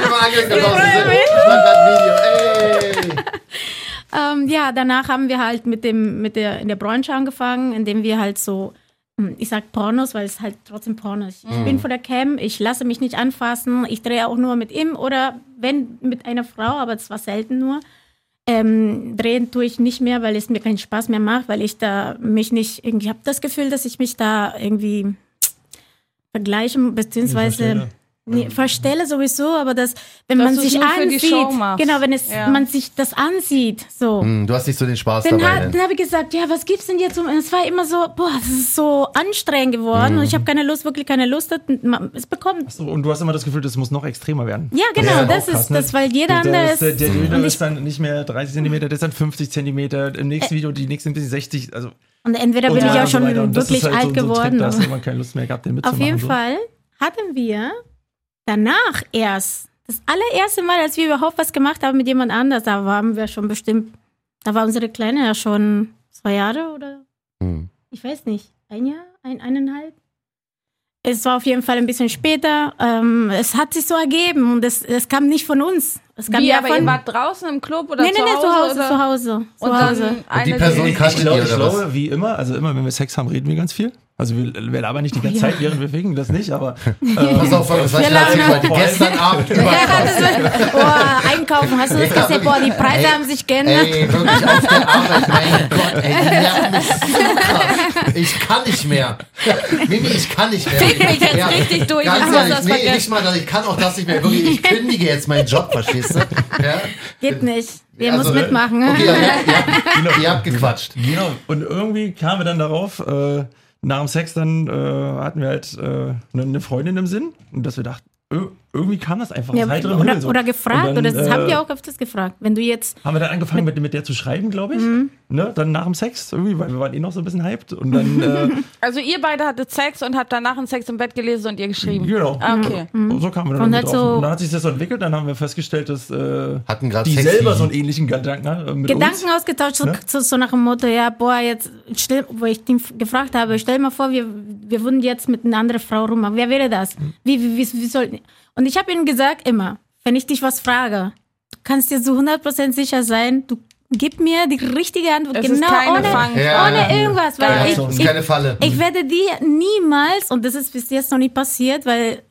Ähm, ja, danach haben wir halt mit dem, mit der, in der Branche angefangen, indem wir halt so, hm, ich sag Pornos, weil es halt trotzdem Pornos. ist. Ich bin vor der Cam, ich lasse mich nicht anfassen, ich drehe auch nur mit ihm oder wenn mit einer Frau, aber es war selten nur. Ähm, drehen tue ich nicht mehr, weil es mir keinen Spaß mehr macht, weil ich da mich nicht irgendwie habe das Gefühl, dass ich mich da irgendwie vergleichen beziehungsweise. Nee, verstelle sowieso, aber das, wenn Dass man sich ansieht, genau, wenn es Ja. man sich das ansieht, so. Hm, Du hast nicht so den Spaß Dann, dabei. hat, ne? dann habe ich gesagt, ja, was gibt's denn jetzt? Und es war immer so, boah, das ist so anstrengend geworden Mhm. und ich habe keine Lust, wirklich keine Lust. Es bekommt. So, und du hast immer das Gefühl, das muss noch extremer werden. Ja, genau, Ja, das krass, ist ne? das, weil jeder Das, andere der, ist. der Dildo ist dann nicht mehr 30 Zentimeter, das ist dann 50 Zentimeter. Im nächsten Video, die nächsten sind 60. Also, und entweder bin und ich so auch schon. Und das wirklich ist halt alt so, so geworden. Da hast du aber- irgendwann keine Lust mehr gehabt, den Auf mitzumachen. jeden so. Fall hatten wir danach erst, das allererste Mal, als wir überhaupt was gemacht haben mit jemand anders, da waren wir schon bestimmt, da war unsere Kleine ja schon zwei Jahre oder Hm. ich weiß nicht, ein Jahr, ein, eineinhalb. Es war auf jeden Fall ein bisschen später. Ähm, es hat sich so ergeben und es, es kam nicht von uns. Es kam wie, ja aber von. ihr wart draußen im Club oder nee, nee, zu nee, Hause? zu Hause, oder? zu Hause. Zu Und Hause. dann eine, die Person Ich, kanntet ich, glaube, ich glaube, wie immer, also immer, wenn wir Sex haben, reden wir ganz viel. Also wir, wir labern nicht die ganze Zeit, während wir ficken, das nicht, aber Pass auf, was ich erzählen wollte. Gestern Abend Ja, ist, oh, einkaufen, hast du das gesehen? Boah, die Preise Ey, haben sich geändert. Ey, wirklich auf der Arbeit, mein Gott, ey, die nerven mich krass. Ich kann nicht mehr. Mimi, ich kann nicht mehr. Fick mich jetzt richtig durch, Ganz ich muss ehrlich, das nee, vergessen. nicht mal, ich kann auch das nicht mehr. Wirklich, ich kündige jetzt meinen Job, verstehst du? Ja? Geht nicht. Wir Also, müssen mitmachen. Okay, ihr, habt- ihr, habt, ihr habt gequatscht. Genau. Und irgendwie kamen wir dann darauf, äh, nach dem Sex dann äh, hatten wir halt äh, eine, eine Freundin im Sinn und dass wir dachten, irgendwie kam das einfach Ja, oder, Himmel so. oder gefragt, dann, oder das haben äh, wir auch öfters gefragt. Wenn du jetzt Haben wir dann angefangen, mit, mit der zu schreiben, glaube ich. Mhm. Ne? Dann nach dem Sex, irgendwie, weil wir waren eh noch so ein bisschen hyped. Und dann, äh, Also ihr beide hattet Sex und habt danach einen Sex im Bett gelesen und ihr geschrieben. genau. Ah, Okay. Und so kamen wir dann Und mit halt drauf. so- Und dann hat sich das so entwickelt, dann haben wir festgestellt, dass äh, Hatten die Sex selber so einen ähnlichen Gedanken haben. Mit Gedanken uns. ausgetauscht, so, Ne? so, so nach dem Motto, ja, boah, jetzt, stell, wo ich ihn f- gefragt habe, stell mal vor, wir, wir würden jetzt mit einer anderen Frau rummachen. Wer wäre das? Wie, wie, wie, wie soll. Und ich habe ihm gesagt, immer, wenn ich dich was frage, du kannst dir so 100% sicher sein, du gib mir die richtige Antwort. Es genau, ist keine ohne. Ja, ohne ja. irgendwas. Weil Ja, ich, ich, keine Falle. ich werde dir niemals, und das ist bis jetzt noch nie passiert, weil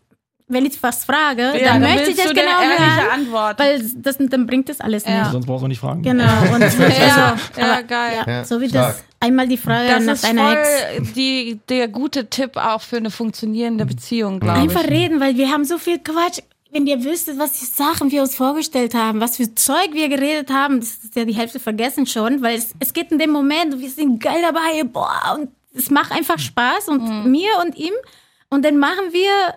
wenn ich was frage, Ja, dann dann möchte ich das genau hören, Antwort. weil das, dann bringt das alles Ja. nicht. Sonst brauchst du nicht fragen. Genau. Und Ja, ja, aber- geil. Ja, Ja, so wie stark. das einmal die Frage Das nach ist deiner Ex. voll die, der gute Tipp auch für eine funktionierende Beziehung, glaube ich. Einfach reden, weil wir haben so viel Quatsch. Wenn ihr wüsstet, was die Sachen wir uns vorgestellt haben, was für Zeug wir geredet haben, das ist ja die Hälfte vergessen schon, weil es, es geht in dem Moment, wir sind geil dabei, boah, und es macht einfach Spaß und mir und ihm. Und dann machen wir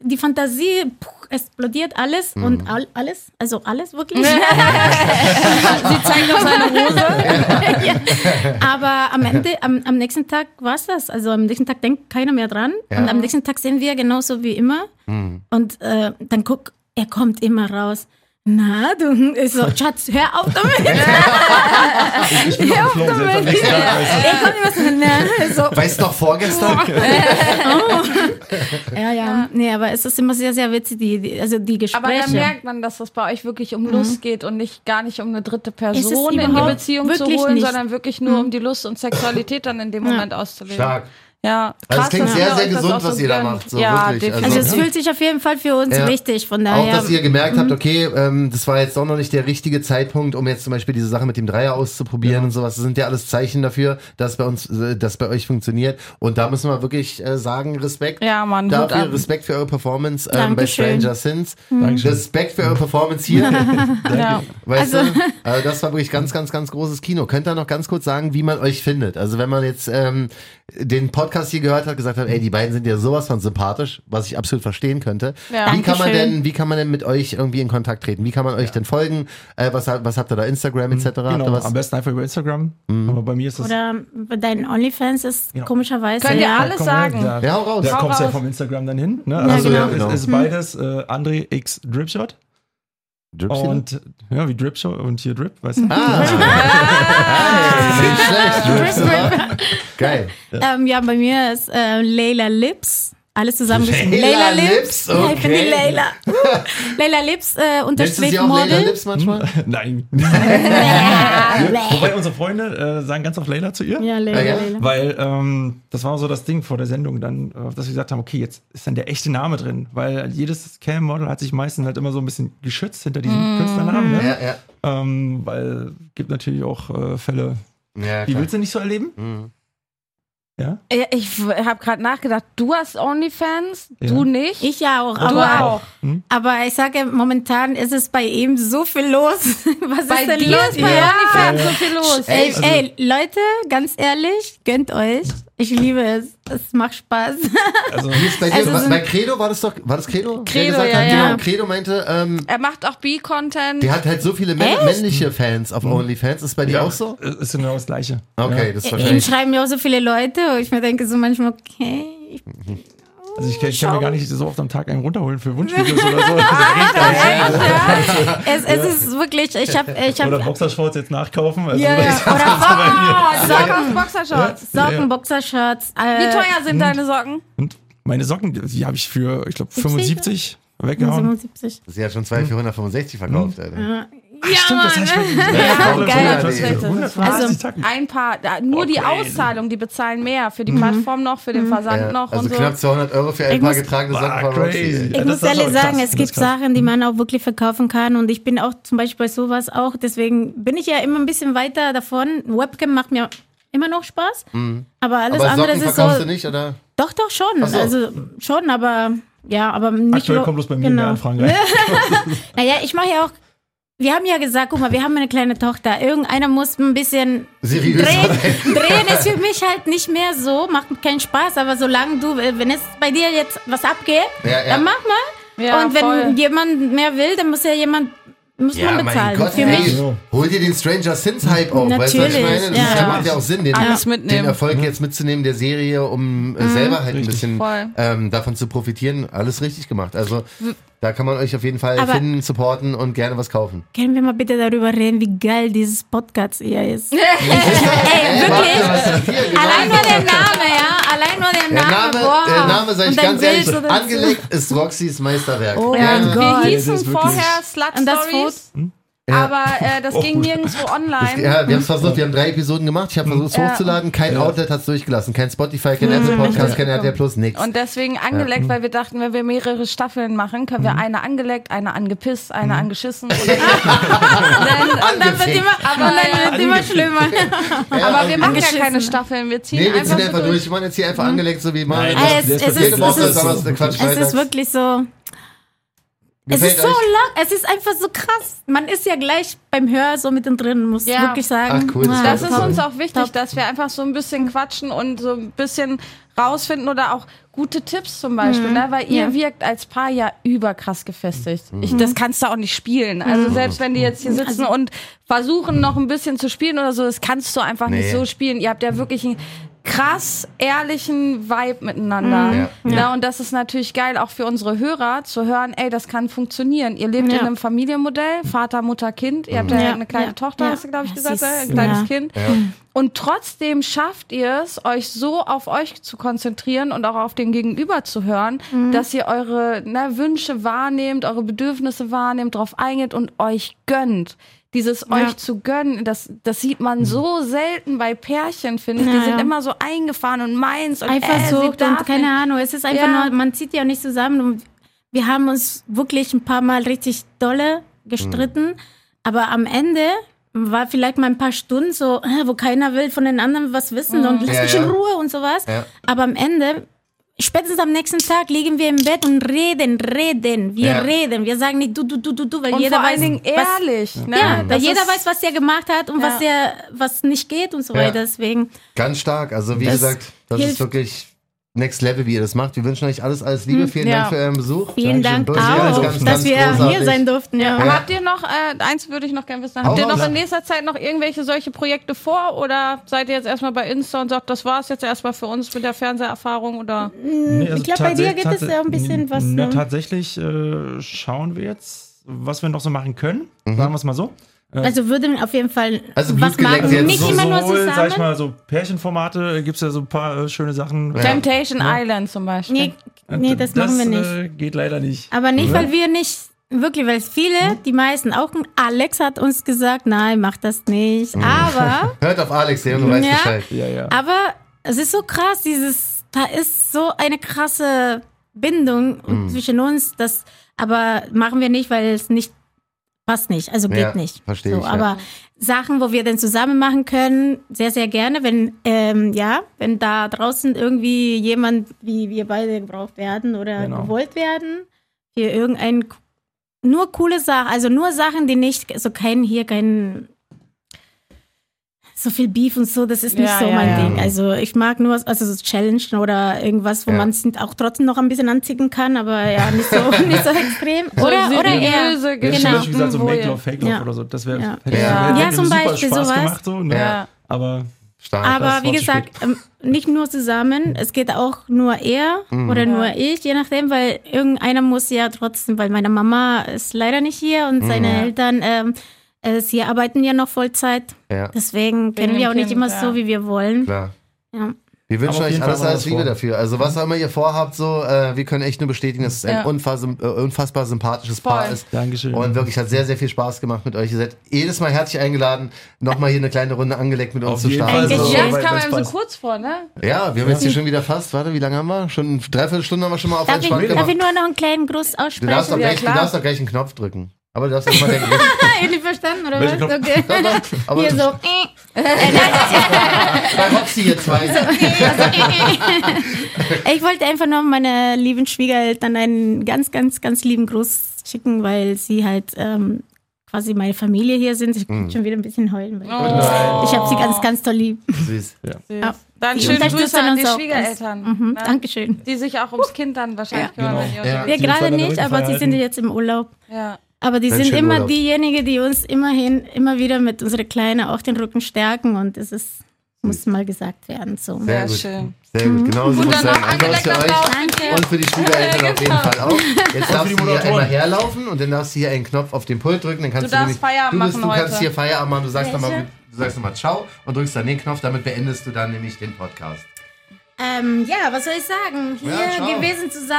die Fantasie, puh, explodiert alles und all, alles, also alles wirklich. Sie zeigt auf seine Hose. ja. Aber am Ende, am, am nächsten Tag war's das. Also am nächsten Tag denkt keiner mehr dran. Ja. Und am nächsten Tag sind wir genauso wie immer. Und äh, dann guck, er kommt immer raus. Na, du, ich so, Schatz, hör auf damit. Ich bin noch geflogen, selbst am nächsten Tag. er kommt immer so, Weißt du noch vorgestern? ja, ja, Nee, aber es ist immer sehr, sehr witzig, die, die, also die Aber Gespräche. dann merkt man, dass das bei euch wirklich um Lust geht und nicht gar nicht um eine dritte Person in die Beziehung zu holen, nicht. sondern wirklich nur um die Lust und Sexualität dann in dem Moment auszuleben. Stark. Ja, Also es krass, klingt sehr, sehr gesund, auch so was ihr da macht, so ja, wirklich. Also Also- es fühlt sich auf jeden Fall für uns Ja. richtig. Von Auch, daher. dass ihr gemerkt Mhm. habt, okay, ähm, das war jetzt doch noch nicht der richtige Zeitpunkt, um jetzt zum Beispiel diese Sache mit dem Dreier auszuprobieren und sowas. Das sind ja alles Zeichen dafür, dass bei uns, äh, dass bei euch funktioniert. Und da müssen wir wirklich äh, sagen, Respekt. Ja, Mann, Dafür. Respekt für eure Performance ähm, bei. Stranger Sins. Dankeschön. Respekt für eure Performance hier. ja. Weißt Also- du? Also das war wirklich ganz, ganz, ganz großes Kino. Könnt ihr noch ganz kurz sagen, wie man euch findet? Also wenn man jetzt ähm, den Podcast hier gehört hat, gesagt hat, ey, die beiden sind ja sowas von sympathisch, was ich absolut verstehen könnte. Ja. Wie kann man denn, wie kann man denn mit euch irgendwie in Kontakt treten? Wie kann man euch denn folgen? Äh, was, was habt ihr da? Instagram etc.? Ihr Genau, was? am besten einfach über Instagram. Aber bei mir ist das. oder bei deinen OnlyFans ist Genau. komischerweise. Könnt ihr ja. alles sagen? Da, Ja, hau raus. Da Hau kommst du ja vom Instagram dann hin. Ne? Ja, Also genau. genau. Es ist beides äh, André X Dripshot. Dripsy? Und ja, wie Dripshot und hier Drip, weißt du? Ah, hey, nicht schlecht. Dripsy. Geil. Ähm, ja, bei mir ist äh, Leila Lips. Alles zusammengeschrieben. Leila Leila Lips, Lips. Ja, ich bin die okay. Leila. Leila Lips äh, unterstrich auch Model. Lips manchmal? Nein. Wobei unsere Freunde äh, sagen ganz oft Leila zu ihr. Ja, Leila, Ah, ja? Leila. Weil ähm, das war so das Ding vor der Sendung dann, äh, dass wir gesagt haben, okay, jetzt ist dann der echte Name drin, weil jedes Cam-Model hat sich meistens halt immer so ein bisschen geschützt hinter diesem Künstlernamen, ne? Ja, ja. ähm, weil gibt natürlich auch äh, Fälle, Ja, die willst du nicht so erleben, Mhm. Ja? Ja, Ich habe gerade nachgedacht, du hast Onlyfans, Ja. du nicht. Ich ja auch, du aber, auch. aber ich sage, momentan ist es bei ihm so viel los. Was Bei ist denn dir los? ist bei Ja. Onlyfans so viel los. Ey, Also- ey, Leute, ganz ehrlich, gönnt euch. Ich liebe es. Es macht Spaß. Also Wie ist bei dir? Also Bei- bei Credo war das doch, war das Credo? Credo, gesagt ja, hat, ja. Genau, Credo meinte, ähm, Er macht auch B-Content. der hat halt so viele männ- männliche Fans auf OnlyFans. Ist bei dir auch so? es ist genau das Gleiche. Okay, Ja. das ist Ihm wahrscheinlich. schreiben mir auch so viele Leute und ich mir denke so manchmal, okay. ich- Also ich, kann- ich kann mir gar nicht so oft am Tag einen runterholen für Wunschvideos oder so. Es, es ist wirklich, ich habe, ich oder habe, Boxershorts jetzt nachkaufen. Also ja, ja. oder Oh, Socken, Boxershorts. Socken, Ja. Boxershorts. Äh, Wie teuer sind deine Socken? Und meine Socken, die habe ich für, ich glaube, 75 Hm, weggehauen. 77. Sie hat schon zwei für 165 verkauft, Alter. Ja, Stimmt, das Mann. heißt, ich Ja, geil. Also, Also- ein paar, nur die Auszahlung, die bezahlen mehr. Für die Plattform noch, für den Versand Ja, noch also und so. knapp 200 Euro für ein Ich paar getragene Socken Ah, von Roxy. Ich muss das ehrlich aber sagen, krass, es das gibt. Sachen, die man auch wirklich verkaufen kann und ich bin auch zum Beispiel bei sowas auch, deswegen bin ich ja immer ein bisschen weiter davon. Webcam macht mir immer noch Spaß, aber alles Aber andere ist verkaufst so. du nicht, oder? Doch, doch schon. Ach so. Also schon, aber ja, aber nicht Aktuell nur- kommt bloß bei mir genau. mehr Anfragen rein. Naja, ich mache ja auch. Wir haben ja gesagt, guck mal, wir haben eine kleine Tochter. Irgendeiner muss ein bisschen Seriös drehen. Drehen ist für mich halt nicht mehr so, macht keinen Spaß. Aber solange du, wenn es bei dir jetzt was abgeht, Ja, ja. dann mach mal. Ja, Und wenn voll. jemand mehr will, dann muss ja jemand muss Ja, man bezahlen. Gott, für ey, mich. Hol dir den Stranger Sins Hype auf, weißt du, was ich Natürlich, meine? Das ja. ist macht ja auch Sinn, den, Alles den. Erfolg jetzt mitzunehmen der Serie, um äh, selber halt ein bisschen ähm, davon zu profitieren. Alles richtig gemacht. Also da kann man euch auf jeden Fall Aber- finden, supporten und gerne was kaufen. Können wir mal bitte darüber reden, wie geil dieses Podcast hier ist? Ey, wirklich. genau? Allein nur der Name, ja? Allein nur der Der Name. Name, boah. der Name, sag ich ganz ehrlich, so angelegt ist Roxys Meisterwerk. Oh Ja. mein Gott. Wir das hießen ist wirklich- vorher Slut Und das Stories, Ja. aber äh, das ging nirgendwo online. Ja, wir haben es versucht, wir haben drei Episoden gemacht, ich habe versucht es Ja. hochzuladen, kein Outlet hat es durchgelassen, kein Spotify, kein Apple Podcast, kein RTL Plus, nix. Und deswegen angeleckt, weil wir dachten, wenn wir mehrere Staffeln machen, können wir eine angeleckt, eine angepisst, eine angeschissen. Und dann, dann wird immer, Aber, dann wird immer schlimmer. aber wir machen ja keine Staffeln, wir ziehen Nee, wir einfach ziehen einfach durch. Wir machen jetzt hier einfach angelegt, so wie mal. Es, ist es, es, wirklich so. Es Gefällt ist so lang, es ist einfach so krass. Man ist ja gleich beim Hör so mittendrin, muss Ja. wirklich sagen. Ach, cool, das Das ist uns auch wichtig, Top. dass wir einfach so ein bisschen quatschen und so ein bisschen rausfinden oder auch gute Tipps zum Beispiel, ne? weil ihr Ja. wirkt als Paar ja überkrass gefestigt. Ich, das kannst du auch nicht spielen. Also selbst wenn die jetzt hier sitzen und versuchen noch ein bisschen zu spielen oder so, das kannst du einfach nicht Nee. so spielen. Ihr habt ja wirklich einen krass ehrlichen Vibe miteinander. Ja. Ja. und das ist natürlich geil auch für unsere Hörer zu hören, ey, das kann funktionieren. Ihr lebt Ja. in einem Familienmodell, Vater, Mutter, Kind. Ihr habt ja, Ja. eine kleine Ja. Tochter, Ja. hast du, glaube ich, Das gesagt, ist- ein kleines ja. Kind. Ja. Und trotzdem schafft ihr es, euch so auf euch zu konzentrieren und auch auf den Gegenüber zu hören, dass ihr eure ne, Wünsche wahrnehmt, eure Bedürfnisse wahrnehmt, drauf eingeht und euch gönnt. Dieses Ja. euch zu gönnen, das, das sieht man so selten bei Pärchen, finde ich. Die Ja, sind ja. immer so eingefahren und meins und Eifersucht äh, und darf keine nicht. Ahnung. Es ist einfach Ja. nur, man zieht ja nicht zusammen. Und wir haben uns wirklich ein paar Mal richtig dolle gestritten. Aber am Ende war vielleicht mal ein paar Stunden so, wo keiner will von den anderen was wissen und lass Ja, mich ja. in Ruhe und sowas. Ja. Aber am Ende, spätestens am nächsten Tag liegen wir im Bett und reden, reden. Wir Ja. reden. Wir sagen nicht du, du, du, du, du, weil Und jeder vor weiß, allen Dingen was, ehrlich. Ne? ja, weil jeder ist- weiß, was er gemacht hat und Ja. was der, was nicht geht und so Ja. weiter. Deswegen. Ganz stark. Also wie Das gesagt, das ist wirklich Next Level, wie ihr das macht. Wir wünschen euch alles, alles Liebe. Vielen Ja. Dank für euren Besuch. Vielen Dank Wirklich auch, ganz, ganz, dass ganz wir großartig. hier sein durften. Ja. Ja. Habt ihr noch, äh, eins würde ich noch gerne wissen, habt ihr noch in nächster Zeit noch irgendwelche solche Projekte vor oder seid ihr jetzt erstmal bei Insta und sagt, das war's jetzt erstmal für uns mit der Fernseherfahrung oder? Nee, also ich glaube, bei dir geht es ja ein bisschen was. Na, Ne? tatsächlich äh, schauen wir jetzt, was wir noch so machen können. Mhm. Sagen wir es mal so. Also würden auf jeden Fall Also was machen. jetzt Nicht so- immer nur zusammen. sag ich mal, so Pärchenformate gibt es ja so ein paar äh, schöne Sachen. Ja. Temptation Island zum Beispiel. nee, nee, das, machen wir nicht. Äh, geht leider nicht. Aber nicht, weil wir nicht, wirklich, weil viele, die meisten, auch Alex hat uns gesagt, nein, mach das nicht. Aber, Hört auf Alex, der weiß Ja. Bescheid. Ja, ja. aber es ist so krass, dieses, da ist so eine krasse Bindung Mhm. zwischen uns, das, aber machen wir nicht, weil es nicht passt nicht, also geht Ja, nicht. verstehe so, ich, ja. Aber Sachen, wo wir dann zusammen machen können, sehr, sehr gerne, wenn, ähm, ja, wenn da draußen irgendwie jemand wie wir beide gebraucht werden oder Genau. gewollt werden, für irgendein, nur coole Sachen, also nur Sachen, die nicht, so kein, hier kein, so viel Beef und so, das ist nicht Ja, so ja, mein ja. Ding. Also ich mag nur, also so Challenge oder irgendwas, wo Ja. man es auch trotzdem noch ein bisschen anziehen kann, aber ja, nicht so, nicht so extrem. Oder, so oder eher. seriöse Ja, Genau. Zum Beispiel gesagt, so Make Love, Fake Love Ja. oder so. Das wäre Ja. hätte, Ja. hätte Ja, zum Beispiel Spaß sowas. gemacht. So, ne? Ja. Aber Stark. Aber wie gesagt, ähm, nicht nur zusammen, es geht auch nur er oder nur ich, je nachdem, weil irgendeiner muss ja trotzdem, weil meine Mama ist leider nicht hier und seine Eltern, ähm, äh, sie arbeiten ja noch Vollzeit. ja, Deswegen können wir auch nicht Kind, immer ja. so, wie wir wollen. klar. Ja. Wir wünschen euch alles, haben wir alles Liebe dafür. Also was auch immer ihr vorhabt, so, äh, wir können echt nur bestätigen, dass es ein Ja. unfassbar, äh, unfassbar sympathisches Paar Voll. ist. Dankeschön. Und wirklich hat sehr, sehr viel Spaß gemacht mit euch. Ihr seid jedes Mal herzlich eingeladen, nochmal hier eine kleine Runde angelegt mit uns zu starten. Dankeschön. So. Ja, das kam einem so kurz vor, ne? Ja, wir haben jetzt hier schon wieder fast, warte, wie lange haben wir? Schon eine Dreiviertelstunde haben wir schon mal auf Darf, ich, entspannt darf ich nur noch einen kleinen Gruß Du darfst, doch aussprechen? Ja, gleich, du darfst doch gleich einen Knopf drücken. Aber du darfst erst mal denken. Nicht verstanden, oder was? Okay. Doch, doch, aber Hier so. äh. bei Roxy hier zwei. Ich wollte einfach nur meiner lieben Schwiegereltern einen ganz, ganz, ganz lieben Gruß schicken, weil sie halt ähm, quasi meine Familie hier sind. Ich Mhm. kann schon wieder ein bisschen heulen. Weil Oh. Ich habe sie ganz, ganz toll lieb. Süß. Ja. Dann Die schöne Grüße an die Schwiegereltern. Mhm, ne? Dankeschön. Die sich auch ums Kind dann wahrscheinlich Ja. kümmern. Genau. Ja. uns gerade nicht, aber sie sind jetzt im Urlaub. Ja. Aber die Einen sind immer Urlaub. diejenigen, die uns immerhin immer wieder mit unserer Kleinen auch den Rücken stärken und es ist, muss mal gesagt werden. So. Sehr Sehr gut. schön. Sehr gut, genau so muss sein. Applaus für euch. Danke. Und für die Schwiegereltern auf jeden Fall auch. Jetzt darfst du hier einmal herlaufen und dann darfst du hier einen Knopf auf den Pult drücken. Dann kannst Du du, darfst nämlich, Feierabend du, bist, machen du kannst heute. hier Feierabend machen. Du sagst nochmal du sagst noch Ciao und drückst dann den Knopf. Damit beendest du dann nämlich den Podcast. Ähm, ja, was soll ich sagen? Hier Ja, gewesen zu sein.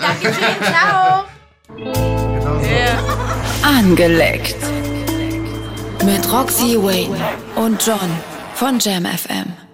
Dankeschön, ciao. Genau so. Angeleckt. Mit Roxy Wayne und John von Jam FM.